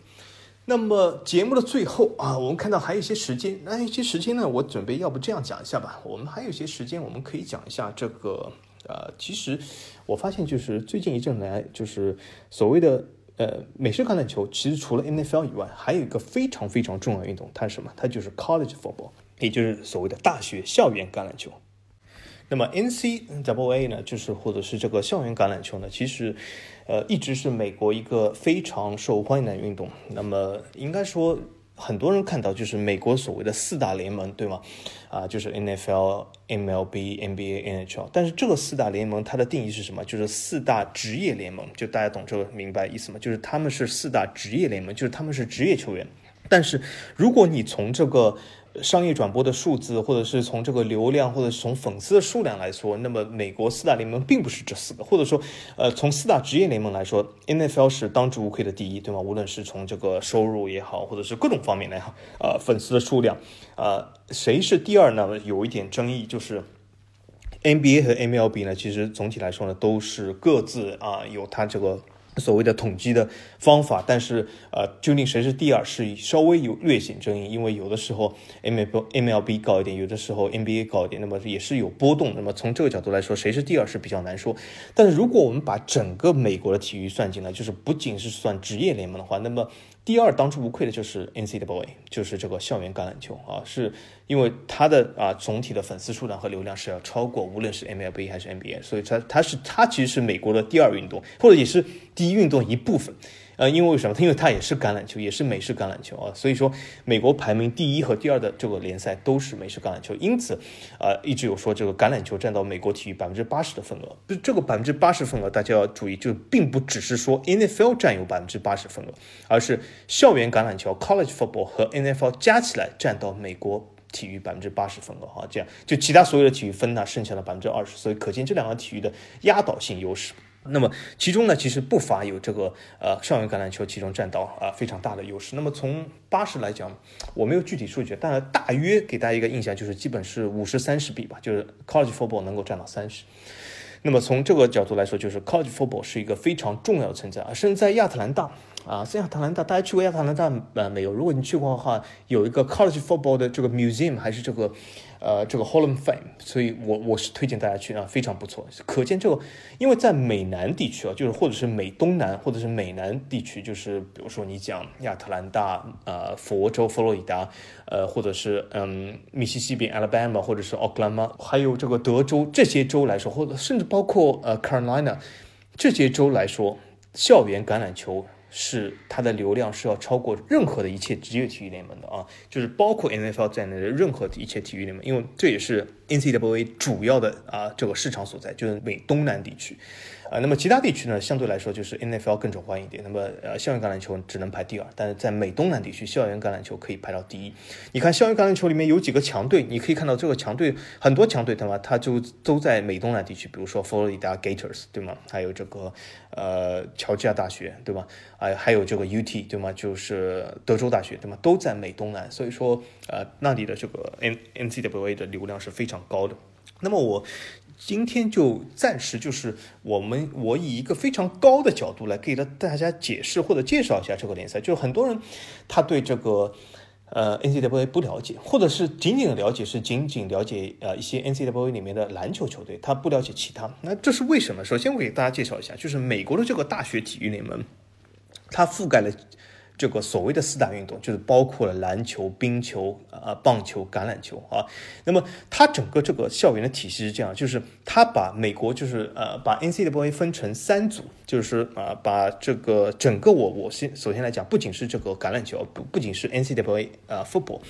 那么节目的最后啊，我们看到还有一些时间，那一些时间呢，我准备要不这样讲一下吧。我们还有一些时间，我们可以讲一下这个呃，其实我发现就是最近一阵来，就是所谓的呃美式橄榄球，其实除了 NFL 以外，还有一个非常非常重要的运动，它是什么？它就是 College Football，也就是所谓的大学校园橄榄球。那么 NCAA 呢，就是或者是这个校园橄榄球呢，其实，呃，一直是美国一个非常受欢迎的运动。那么应该说，很多人看到就是美国所谓的四大联盟，对吗？啊，就是 NFL、MLB、NBA、NHL。但是这个四大联盟它的定义是什么？就是四大职业联盟。就大家懂这个明白意思吗？就是他们是四大职业联盟，就是他们是职业球员。但是如果你从这个商业转播的数字，或者是从这个流量，或者是从粉丝的数量来说，那么美国四大联盟并不是这四个，或者说，呃，从四大职业联盟来说，NFL 是当之无愧的第一，对吗？无论是从这个收入也好，或者是各种方面来好，呃，粉丝的数量，呃，谁是第二呢？有一点争议，就是 NBA 和 MLB 呢，其实总体来说呢，都是各自啊有它这个。所谓的统计的方法，但是呃，究竟谁是第二，是稍微有略显争议，因为有的时候 M M L B 高一点，有的时候 N B A 高一点，那么也是有波动。那么从这个角度来说，谁是第二是比较难说。但是如果我们把整个美国的体育算进来，就是不仅是算职业联盟的话，那么。第二当之无愧的就是 NCAA，就是这个校园橄榄球啊，是因为它的啊总体的粉丝数量和流量是要超过无论是 MLB 还是 NBA，所以它它是它其实是美国的第二运动，或者也是第一运动一部分。呃，因为为什么？因为它也是橄榄球，也是美式橄榄球啊，所以说美国排名第一和第二的这个联赛都是美式橄榄球，因此，呃，一直有说这个橄榄球占到美国体育百分之八十的份额。不这个百分之八十份额，大家要注意，就并不只是说 NFL 占有百分之八十份额，而是校园橄榄球 （College Football） 和 NFL 加起来占到美国体育百分之八十份额哈，这样就其他所有的体育分呢，剩下的百分之二十，所以可见这两个体育的压倒性优势。那么其中呢，其实不乏有这个呃校园橄榄球其中占到啊非常大的优势。那么从八十来讲，我没有具体数据，但大约给大家一个印象，就是基本是五十三十比吧，就是 college football 能够占到三十。那么从这个角度来说，就是 college football 是一个非常重要的存在啊，甚至在亚特兰大啊，在亚特兰大，大家去过亚特兰大呃没有？如果你去过的话，有一个 college football 的这个 museum 还是这个。呃，这个 Hall of Fame，所以我我是推荐大家去啊，非常不错。可见这个，因为在美南地区啊，就是或者是美东南，或者是美南地区，就是比如说你讲亚特兰大、呃，佛州、佛罗里达，呃，或者是嗯，密西西比 Alabama，或者是奥克兰吗？还有这个德州这些州来说，或者甚至包括呃 Carolina 这些州来说，校园橄榄球。是它的流量是要超过任何的一切职业体育联盟的啊，就是包括 NFL 在内的任何一切体育联盟，因为这也是 NCAA 主要的啊这个市场所在，就是美东南地区。啊，那么其他地区呢，相对来说就是 NFL 更受欢迎一点。那么，呃，校园橄榄球只能排第二，但是在美东南地区，校园橄榄球可以排到第一。你看，校园橄榄球里面有几个强队，你可以看到这个强队很多强队，对吗？它就都在美东南地区，比如说佛罗里达 Gators，对吗？还有这个呃乔治亚大学，对吗？还还有这个 UT，对吗？就是德州大学，对吗？都在美东南，所以说，呃，那里的这个 N NCAA 的流量是非常高的。那么我。今天就暂时就是我们我以一个非常高的角度来给了大家解释或者介绍一下这个联赛，就是很多人他对这个呃 NCAA 不了解，或者是仅仅的了解是仅仅了解呃一些 NCAA 里面的篮球球队，他不了解其他。那这是为什么？首先我给大家介绍一下，就是美国的这个大学体育联盟，它覆盖了。这个所谓的四大运动，就是包括了篮球、冰球、啊棒球、橄榄球啊。那么它整个这个校园的体系是这样，就是它把美国就是呃把 NCAA 分成三组，就是啊把这个整个我我先首先来讲，不仅是这个橄榄球，不不仅是 NCAA 啊 football，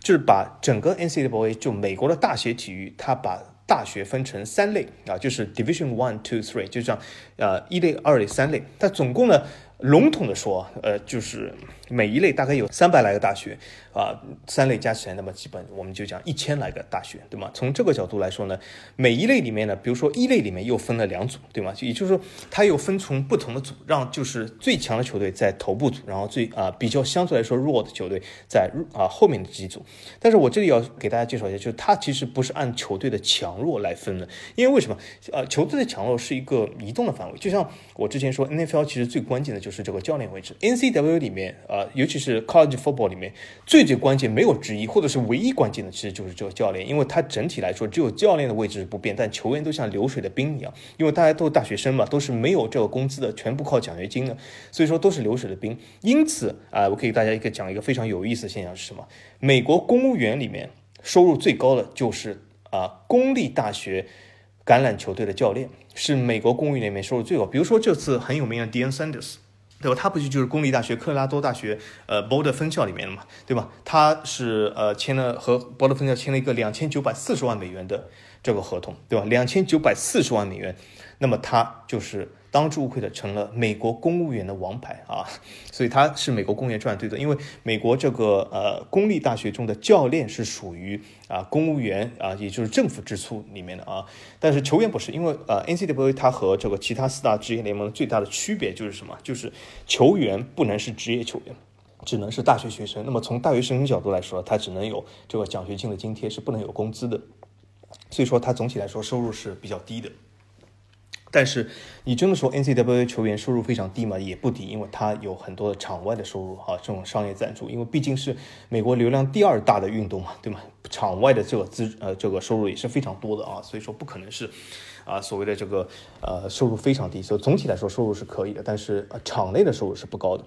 就是把整个 NCAA 就美国的大学体育，它把大学分成三类啊，就是 Division One、Two、Three，就这样啊一类、二类、三类，它总共呢。笼统的说，呃，就是每一类大概有三百来个大学，啊，三类加起来，那么基本我们就讲一千来个大学，对吗？从这个角度来说呢，每一类里面呢，比如说一类里面又分了两组，对吗？也就是说，它又分从不同的组，让就是最强的球队在头部组，然后最啊比较相对来说弱的球队在啊后面的几组。但是我这里要给大家介绍一下，就是它其实不是按球队的强弱来分的，因为为什么？呃，球队的强弱是一个移动的范围，就像我之前说，NFL 其实最关键的就是。这个教练位置。NCW 里面啊，尤其是 College Football 里面，最最关键没有之一，或者是唯一关键的，其实就是这个教练，因为他整体来说只有教练的位置是不变，但球员都像流水的兵一样，因为大家都是大学生嘛，都是没有这个工资的，全部靠奖学金的，所以说都是流水的兵。因此啊，我给大家一个讲一个非常有意思的现象是什么？美国公务员里面收入最高的就是啊公立大学。橄榄球队的教练是美国公务员里面收入最高。比如说这次很有名的 Dion Sanders，对吧？他不就就是公立大学科罗拉多大学呃博德分校里面的嘛，对吧？他是呃签了和博德分校签了一个两千九百四十万美元的这个合同，对吧？两千九百四十万美元，那么他就是。当之无愧的成了美国公务员的王牌啊，所以他是美国公务员赚最多。因为美国这个呃公立大学中的教练是属于啊公务员啊，也就是政府支出里面的啊，但是球员不是，因为呃 NCAA 它和这个其他四大职业联盟最大的区别就是什么？就是球员不能是职业球员，只能是大学学生。那么从大学生角度来说，他只能有这个奖学金的津贴，是不能有工资的。所以说，他总体来说收入是比较低的。但是，你真的说，N C W A 球员收入非常低嘛？也不低，因为他有很多的场外的收入哈，这种商业赞助，因为毕竟是美国流量第二大的运动嘛，对吗？场外的这个资呃这个收入也是非常多的啊，所以说不可能是啊所谓的这个呃收入非常低，所以总体来说收入是可以的，但是场内的收入是不高的。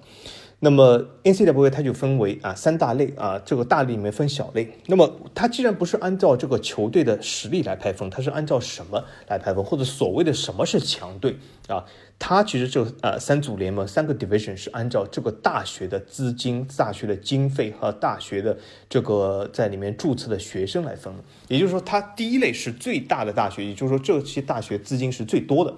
那么 NCAA 它就分为啊三大类啊，这个大类里面分小类。那么它既然不是按照这个球队的实力来排分，它是按照什么来排分？或者所谓的什么是强队啊？它其实这呃三组联盟三个 division 是按照这个大学的资金、大学的经费和大学的这个在里面注册的学生来分的。也就是说，它第一类是最大的大学，也就是说这些大学资金是最多的。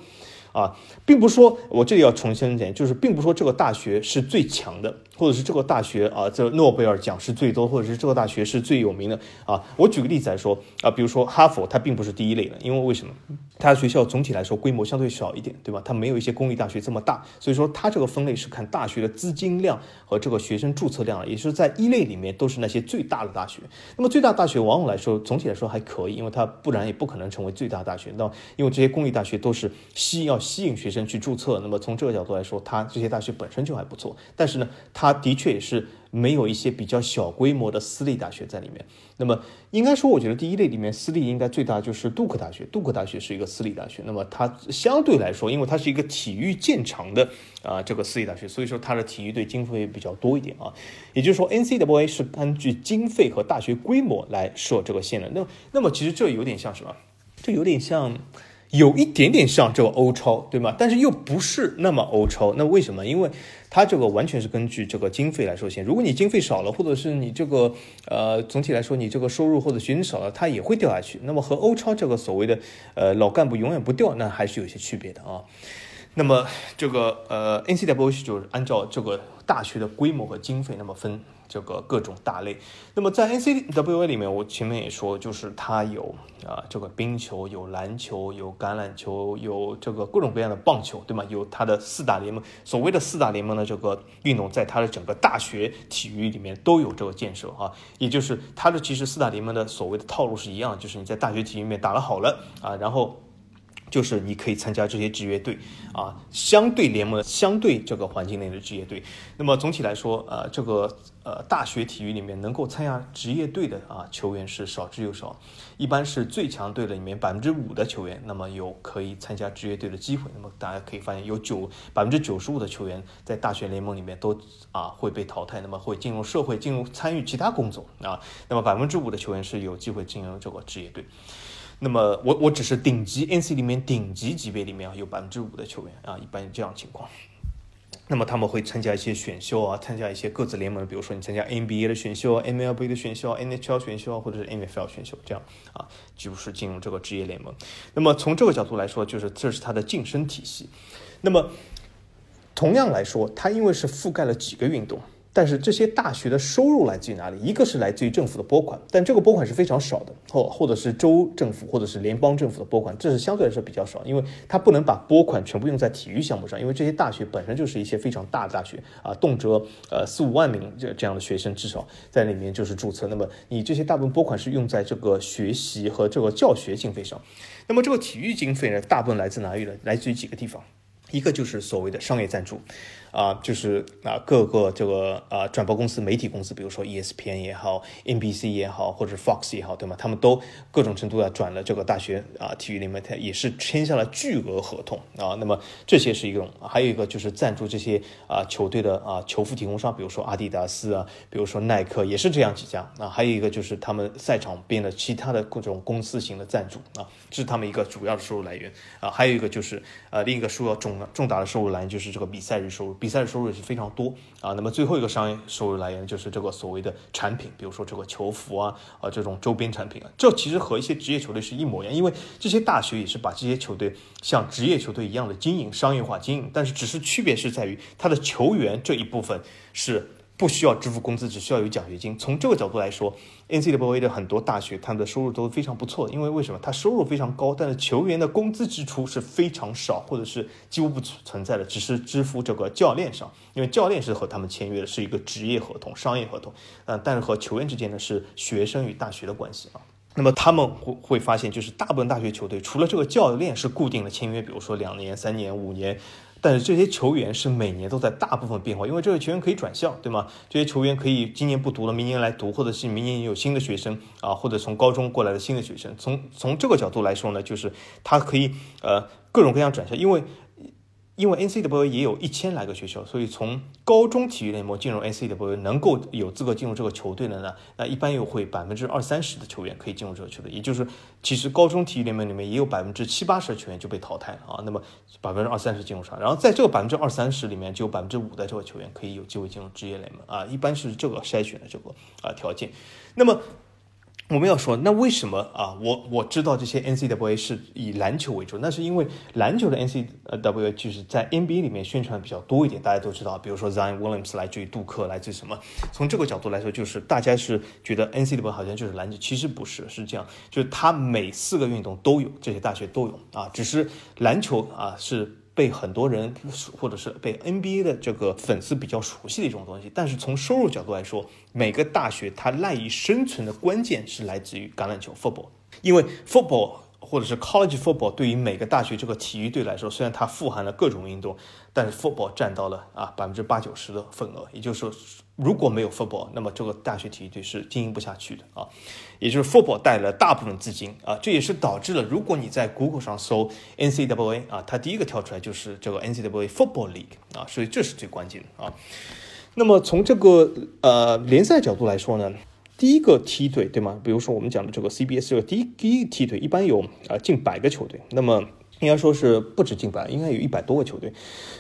啊，并不说，我这里要重申一点，就是并不说这个大学是最强的，或者是这个大学啊，这诺贝尔奖是最多，或者是这个大学是最有名的啊。我举个例子来说啊，比如说哈佛，它并不是第一类的，因为为什么？它学校总体来说规模相对小一点，对吧？它没有一些公立大学这么大，所以说它这个分类是看大学的资金量和这个学生注册量，也就是在一类里面都是那些最大的大学。那么最大大学往往来说，总体来说还可以，因为它不然也不可能成为最大大学。那因为这些公立大学都是吸要吸引学生去注册，那么从这个角度来说，它这些大学本身就还不错。但是呢，它的确也是。没有一些比较小规模的私立大学在里面。那么应该说，我觉得第一类里面私立应该最大就是杜克大学。杜克大学是一个私立大学，那么它相对来说，因为它是一个体育见长的啊这个私立大学，所以说它的体育队经费比较多一点啊。也就是说，NCAA 是根据经费和大学规模来设这个线的。那那么其实这有点像什么？这有点像。有一点点像这个欧超，对吗？但是又不是那么欧超。那为什么？因为它这个完全是根据这个经费来说线。如果你经费少了，或者是你这个呃总体来说你这个收入或者学生少了，它也会掉下去。那么和欧超这个所谓的呃老干部永远不掉，那还是有些区别的啊。那么这个呃 NCW 就是按照这个大学的规模和经费那么分。这个各种大类，那么在 N C W A 里面，我前面也说，就是它有啊，这个冰球、有篮球、有橄榄球、有这个各种各样的棒球，对吗？有它的四大联盟，所谓的四大联盟的这个运动，在它的整个大学体育里面都有这个建设啊，也就是它的其实四大联盟的所谓的套路是一样，就是你在大学体育里面打了好了啊，然后。就是你可以参加这些职业队啊，相对联盟、相对这个环境内的职业队。那么总体来说，呃，这个呃大学体育里面能够参加职业队的啊球员是少之又少，一般是最强队的里面百分之五的球员，那么有可以参加职业队的机会。那么大家可以发现，有九百分之九十五的球员在大学联盟里面都啊会被淘汰，那么会进入社会，进入参与其他工作啊。那么百分之五的球员是有机会进入这个职业队。那么我我只是顶级 NC 里面顶级级别里面啊有百分之五的球员啊，一般这样情况。那么他们会参加一些选秀啊，参加一些各自联盟，比如说你参加 NBA 的选秀、MLB 的选秀、NHL 选秀或者是 NFL 选秀这样啊，就是进入这个职业联盟。那么从这个角度来说，就是这是它的晋升体系。那么同样来说，它因为是覆盖了几个运动。但是这些大学的收入来自于哪里？一个是来自于政府的拨款，但这个拨款是非常少的，或或者是州政府或者是联邦政府的拨款，这是相对来说比较少，因为它不能把拨款全部用在体育项目上，因为这些大学本身就是一些非常大的大学啊，动辄呃四五万名这这样的学生至少在里面就是注册。那么你这些大部分拨款是用在这个学习和这个教学经费上，那么这个体育经费呢，大部分来自哪里呢？来自于几个地方，一个就是所谓的商业赞助。啊，就是啊各个这个啊转播公司、媒体公司，比如说 ESPN 也好、NBC 也好，或者 Fox 也好，对吗？他们都各种程度的转了这个大学啊体育联盟，它也是签下了巨额合同啊。那么这些是一种，还有一个就是赞助这些啊球队的啊球服提供商，比如说阿迪达斯啊，比如说耐克，也是这样几家啊。还有一个就是他们赛场边的其他的各种公司型的赞助啊，这是他们一个主要的收入来源啊。还有一个就是呃另一个收入重重大的收入来源就是这个比赛日收入，比赛的收入也是非常多啊。那么最后一个商业收入来源就是这个所谓的产品，比如说这个球服啊啊这种周边产品啊，这其实和一些职业球队是一模一样，因为这些大学也是把这些球队像职业球队一样的经营商业化经营，但是只是区别是在于他的球员这一部分是。不需要支付工资，只需要有奖学金。从这个角度来说，NCAA 的很多大学，他们的收入都非常不错。因为为什么？他收入非常高，但是球员的工资支出是非常少，或者是几乎不存在的，只是支付这个教练上。因为教练是和他们签约的，是一个职业合同、商业合同。呃，但是和球员之间呢，是学生与大学的关系啊。那么他们会会发现，就是大部分大学球队，除了这个教练是固定的签约，比如说两年、三年、五年。但是这些球员是每年都在大部分变化，因为这个球员可以转校，对吗？这些球员可以今年不读了，明年来读，或者是明年有新的学生啊，或者从高中过来的新的学生。从从这个角度来说呢，就是他可以呃各种各样转校，因为。因为 NCAA 也有一千来个学校，所以从高中体育联盟进入 NCAA 能够有资格进入这个球队的呢，那一般又会百分之二三十的球员可以进入这个球队，也就是其实高中体育联盟里面也有百分之七八十的球员就被淘汰了啊，那么百分之二三十进入上，然后在这个百分之二三十里面就有百分之五的这个球员可以有机会进入职业联盟啊，一般是这个筛选的这个啊条件，那么。我们要说，那为什么啊？我我知道这些 NCAA 是以篮球为主，那是因为篮球的 NCAA 就是在 NBA 里面宣传比较多一点。大家都知道，比如说 Zion Williams 来自于杜克，来自什么？从这个角度来说，就是大家是觉得 NCAA 好像就是篮球，其实不是，是这样，就是它每四个运动都有，这些大学都有啊，只是篮球啊是。被很多人或者是被 NBA 的这个粉丝比较熟悉的一种东西，但是从收入角度来说，每个大学它赖以生存的关键是来自于橄榄球 （football），因为 football。或者是 college football 对于每个大学这个体育队来说，虽然它富含了各种运动，但是 football 占到了啊百分之八九十的份额。也就是说，如果没有 football，那么这个大学体育队是经营不下去的啊。也就是 football 带了大部分资金啊，这也是导致了如果你在 Google 上搜 NCAA 啊，它第一个跳出来就是这个 NCAA football league 啊，所以这是最关键的啊。那么从这个呃联赛角度来说呢？第一个梯队对吗？比如说我们讲的这个 CBS 这个第一第一梯队，一般有啊近百个球队，那么应该说是不止近百，应该有一百多个球队。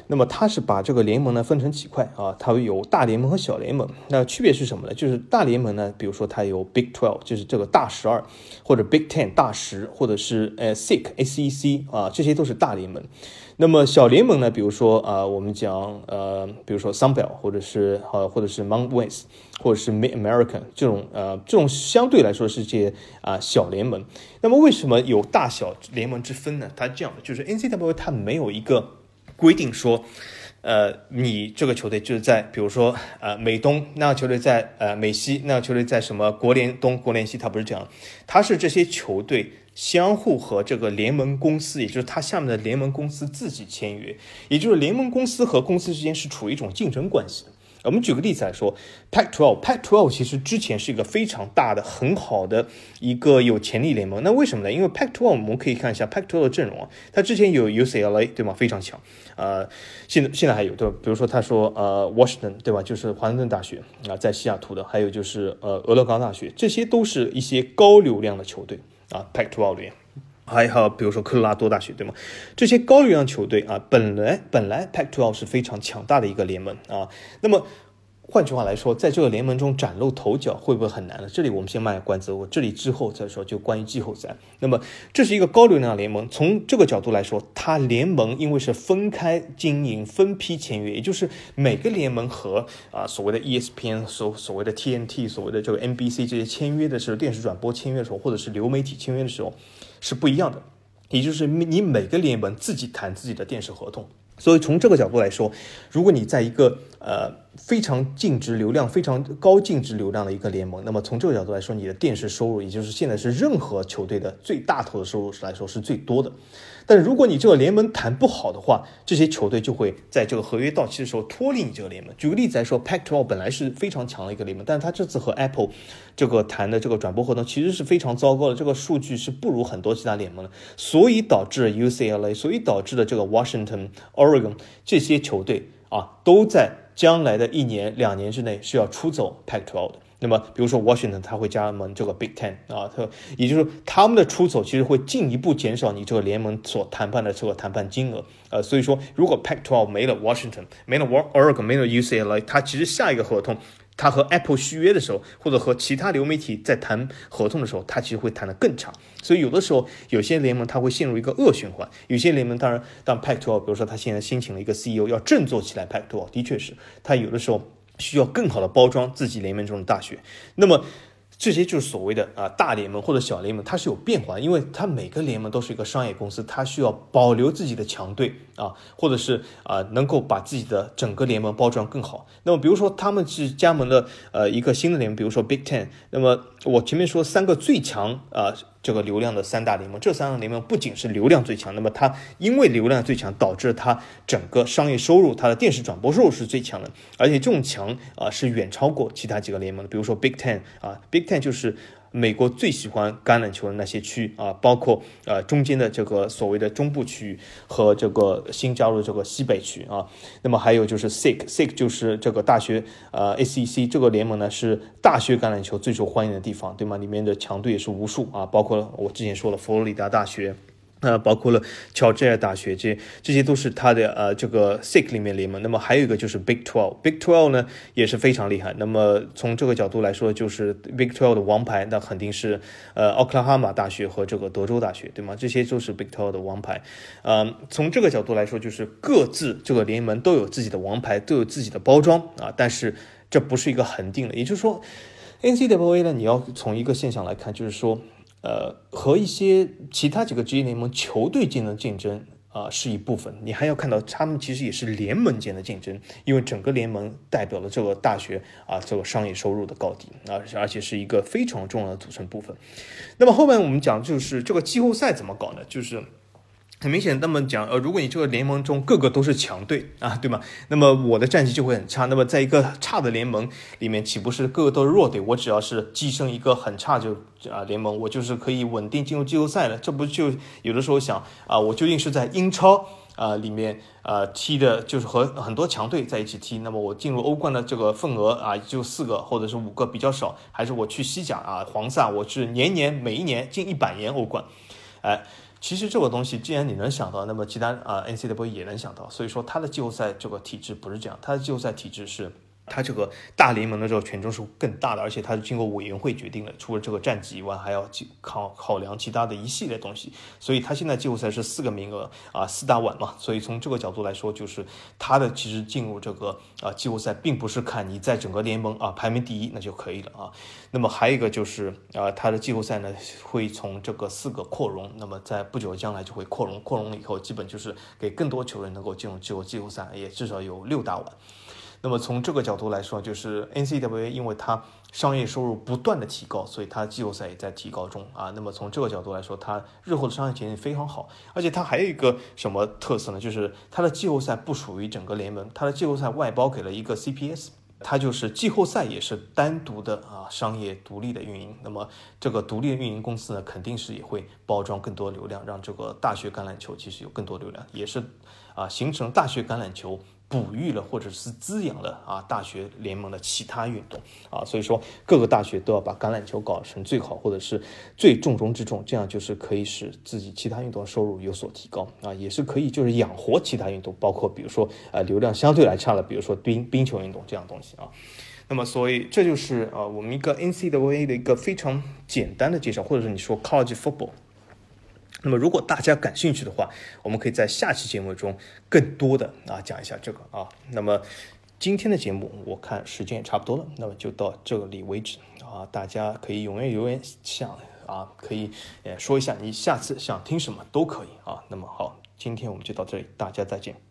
那么他是把这个联盟呢分成几块啊？它有大联盟和小联盟。那区别是什么呢？就是大联盟呢，比如说它有 Big Twelve，就是这个大十二，或者 Big Ten 大十，或者是呃 SEC SEC 啊，这些都是大联盟。那么小联盟呢？比如说啊，我们讲呃，比如说 Sun Belt，或者是呃，或者是 Mount West，或者是 Mid American 这种呃，这种相对来说是些啊小联盟。那么为什么有大小联盟之分呢？它这样的就是 NCAA 它没有一个规定说，呃，你这个球队就是在比如说呃美东，那个球队在呃美西，那个球队在什么国联东、国联西，它不是这样，它是这些球队。相互和这个联盟公司，也就是它下面的联盟公司自己签约，也就是联盟公司和公司之间是处于一种竞争关系。我们举个例子来说，Pac-12，Pac-12 其实之前是一个非常大的、很好的一个有潜力联盟。那为什么呢？因为 Pac-12 我们可以看一下 Pac-12 的阵容啊，它之前有 UCLA 对吗？非常强，呃，现在现在还有对吧？比如说他说呃 Washington 对吧？就是华盛顿大学啊，在西雅图的，还有就是呃俄勒冈大学，这些都是一些高流量的球队。啊，Pac-12 里面，还有比如说科罗拉多大学，对吗？这些高流量球队啊，本来本来 Pac-12 是非常强大的一个联盟啊，那么。换句话来说，在这个联盟中崭露头角会不会很难呢？这里我们先卖个关子，我这里之后再说。就关于季后赛，那么这是一个高流量联盟，从这个角度来说，它联盟因为是分开经营、分批签约，也就是每个联盟和啊所谓的 ESPN 所所谓的 TNT 所谓的这个 NBC 这些签约的时候，电视转播签约的时候，或者是流媒体签约的时候是不一样的，也就是你每个联盟自己谈自己的电视合同。所以从这个角度来说，如果你在一个呃非常净值流量、非常高净值流量的一个联盟。那么从这个角度来说，你的电视收入，也就是现在是任何球队的最大头的收入来说是最多的。但如果你这个联盟谈不好的话，这些球队就会在这个合约到期的时候脱离你这个联盟。举个例子来说，Pac-12 本来是非常强的一个联盟，但是他这次和 Apple 这个谈的这个转播合同其实是非常糟糕的，这个数据是不如很多其他联盟的，所以导致 UCLA，所以导致的这个 Washington、Oregon 这些球队啊，都在将来的一年、两年之内是要出走 Pac-12 的。那么，比如说 Washington，他会加盟这个 Big Ten 啊，他也就是说他们的出走其实会进一步减少你这个联盟所谈判的这个谈判金额。呃，所以说，如果 Pac-12 没了 Washington，没了 Oregon，没了 UCLA，他其实下一个合同，他和 Apple 续约的时候，或者和其他流媒体在谈合同的时候，他其实会谈得更长。所以有的时候，有些联盟他会陷入一个恶循环。有些联盟当然，当 Pac-12，比如说他现在新请了一个 CEO 要振作起来，Pac-12 的确是他有的时候。需要更好的包装自己联盟中的大学，那么这些就是所谓的啊大联盟或者小联盟，它是有变化，因为它每个联盟都是一个商业公司，它需要保留自己的强队啊，或者是啊能够把自己的整个联盟包装更好。那么比如说他们是加盟了呃一个新的联盟，比如说 Big Ten，那么我前面说三个最强啊。这个流量的三大联盟，这三个联盟不仅是流量最强，那么它因为流量最强，导致它整个商业收入、它的电视转播收入是最强的，而且这种强啊是远超过其他几个联盟的，比如说 Big Ten 啊，Big Ten 就是。美国最喜欢橄榄球的那些区啊，包括呃中间的这个所谓的中部区域和这个新加入这个西北区啊，那么还有就是 SIC，SIC 就是这个大学呃 ACC 这个联盟呢是大学橄榄球最受欢迎的地方，对吗？里面的强队也是无数啊，包括我之前说了佛罗里达大学。呃，包括了乔治亚大学，这这些都是他的呃这个 SIC 里面联盟。那么还有一个就是 Big Twelve，Big Twelve 呢也是非常厉害。那么从这个角度来说，就是 Big Twelve 的王牌，那肯定是呃奥克拉荷马大学和这个德州大学，对吗？这些都是 Big Twelve 的王牌。嗯，从这个角度来说，就是各自这个联盟都有自己的王牌，都有自己的包装啊。但是这不是一个恒定的，也就是说，NCAA 呢，你要从一个现象来看，就是说。呃，和一些其他几个职业联盟球队间的竞争啊是一部分，你还要看到他们其实也是联盟间的竞争，因为整个联盟代表了这个大学啊这个商业收入的高低啊，而且是一个非常重要的组成部分。那么后面我们讲就是这个季后赛怎么搞呢？就是。很明显，那么讲，呃，如果你这个联盟中个个都是强队啊，对吗？那么我的战绩就会很差。那么在一个差的联盟里面，岂不是个个都是弱队？我只要是跻身一个很差就啊联盟，我就是可以稳定进入季后赛了。这不就有的时候想啊，我究竟是在英超啊里面啊踢的，就是和很多强队在一起踢。那么我进入欧冠的这个份额啊就四个或者是五个比较少，还是我去西甲啊黄萨，我是年年每一年进一百年欧冠，哎。其实这个东西，既然你能想到，那么其他啊 NCAA 也能想到。所以说，他的季后赛这个体制不是这样，他的季后赛体制是。它这个大联盟的这个权重是更大的，而且它是经过委员会决定的。除了这个战绩以外，还要考考量其他的一系列东西。所以他现在季后赛是四个名额啊，四大碗嘛。所以从这个角度来说，就是他的其实进入这个啊季后赛，并不是看你在整个联盟啊排名第一那就可以了啊。那么还有一个就是啊，他的季后赛呢会从这个四个扩容，那么在不久的将来就会扩容，扩容了以后，基本就是给更多球员能够进入季后季后赛，也至少有六大碗。那么从这个角度来说，就是 NCAA 因为它商业收入不断的提高，所以它季后赛也在提高中啊。那么从这个角度来说，它日后的商业前景非常好。而且它还有一个什么特色呢？就是它的季后赛不属于整个联盟，它的季后赛外包给了一个 CPS，它就是季后赛也是单独的啊商业独立的运营。那么这个独立的运营公司呢，肯定是也会包装更多流量，让这个大学橄榄球其实有更多流量，也是啊形成大学橄榄球。哺育了或者是滋养了啊大学联盟的其他运动啊，所以说各个大学都要把橄榄球搞成最好或者是最重中之重，这样就是可以使自己其他运动收入有所提高啊，也是可以就是养活其他运动，包括比如说呃流量相对来差了，比如说冰冰球运动这样东西啊。那么所以这就是啊我们一个 NCAA 的一个非常简单的介绍，或者是你说 College Football。那么，如果大家感兴趣的话，我们可以在下期节目中更多的啊讲一下这个啊。那么，今天的节目我看时间也差不多了，那么就到这里为止啊。大家可以踊跃留言，想啊可以呃说一下你下次想听什么都可以啊。那么好，今天我们就到这里，大家再见。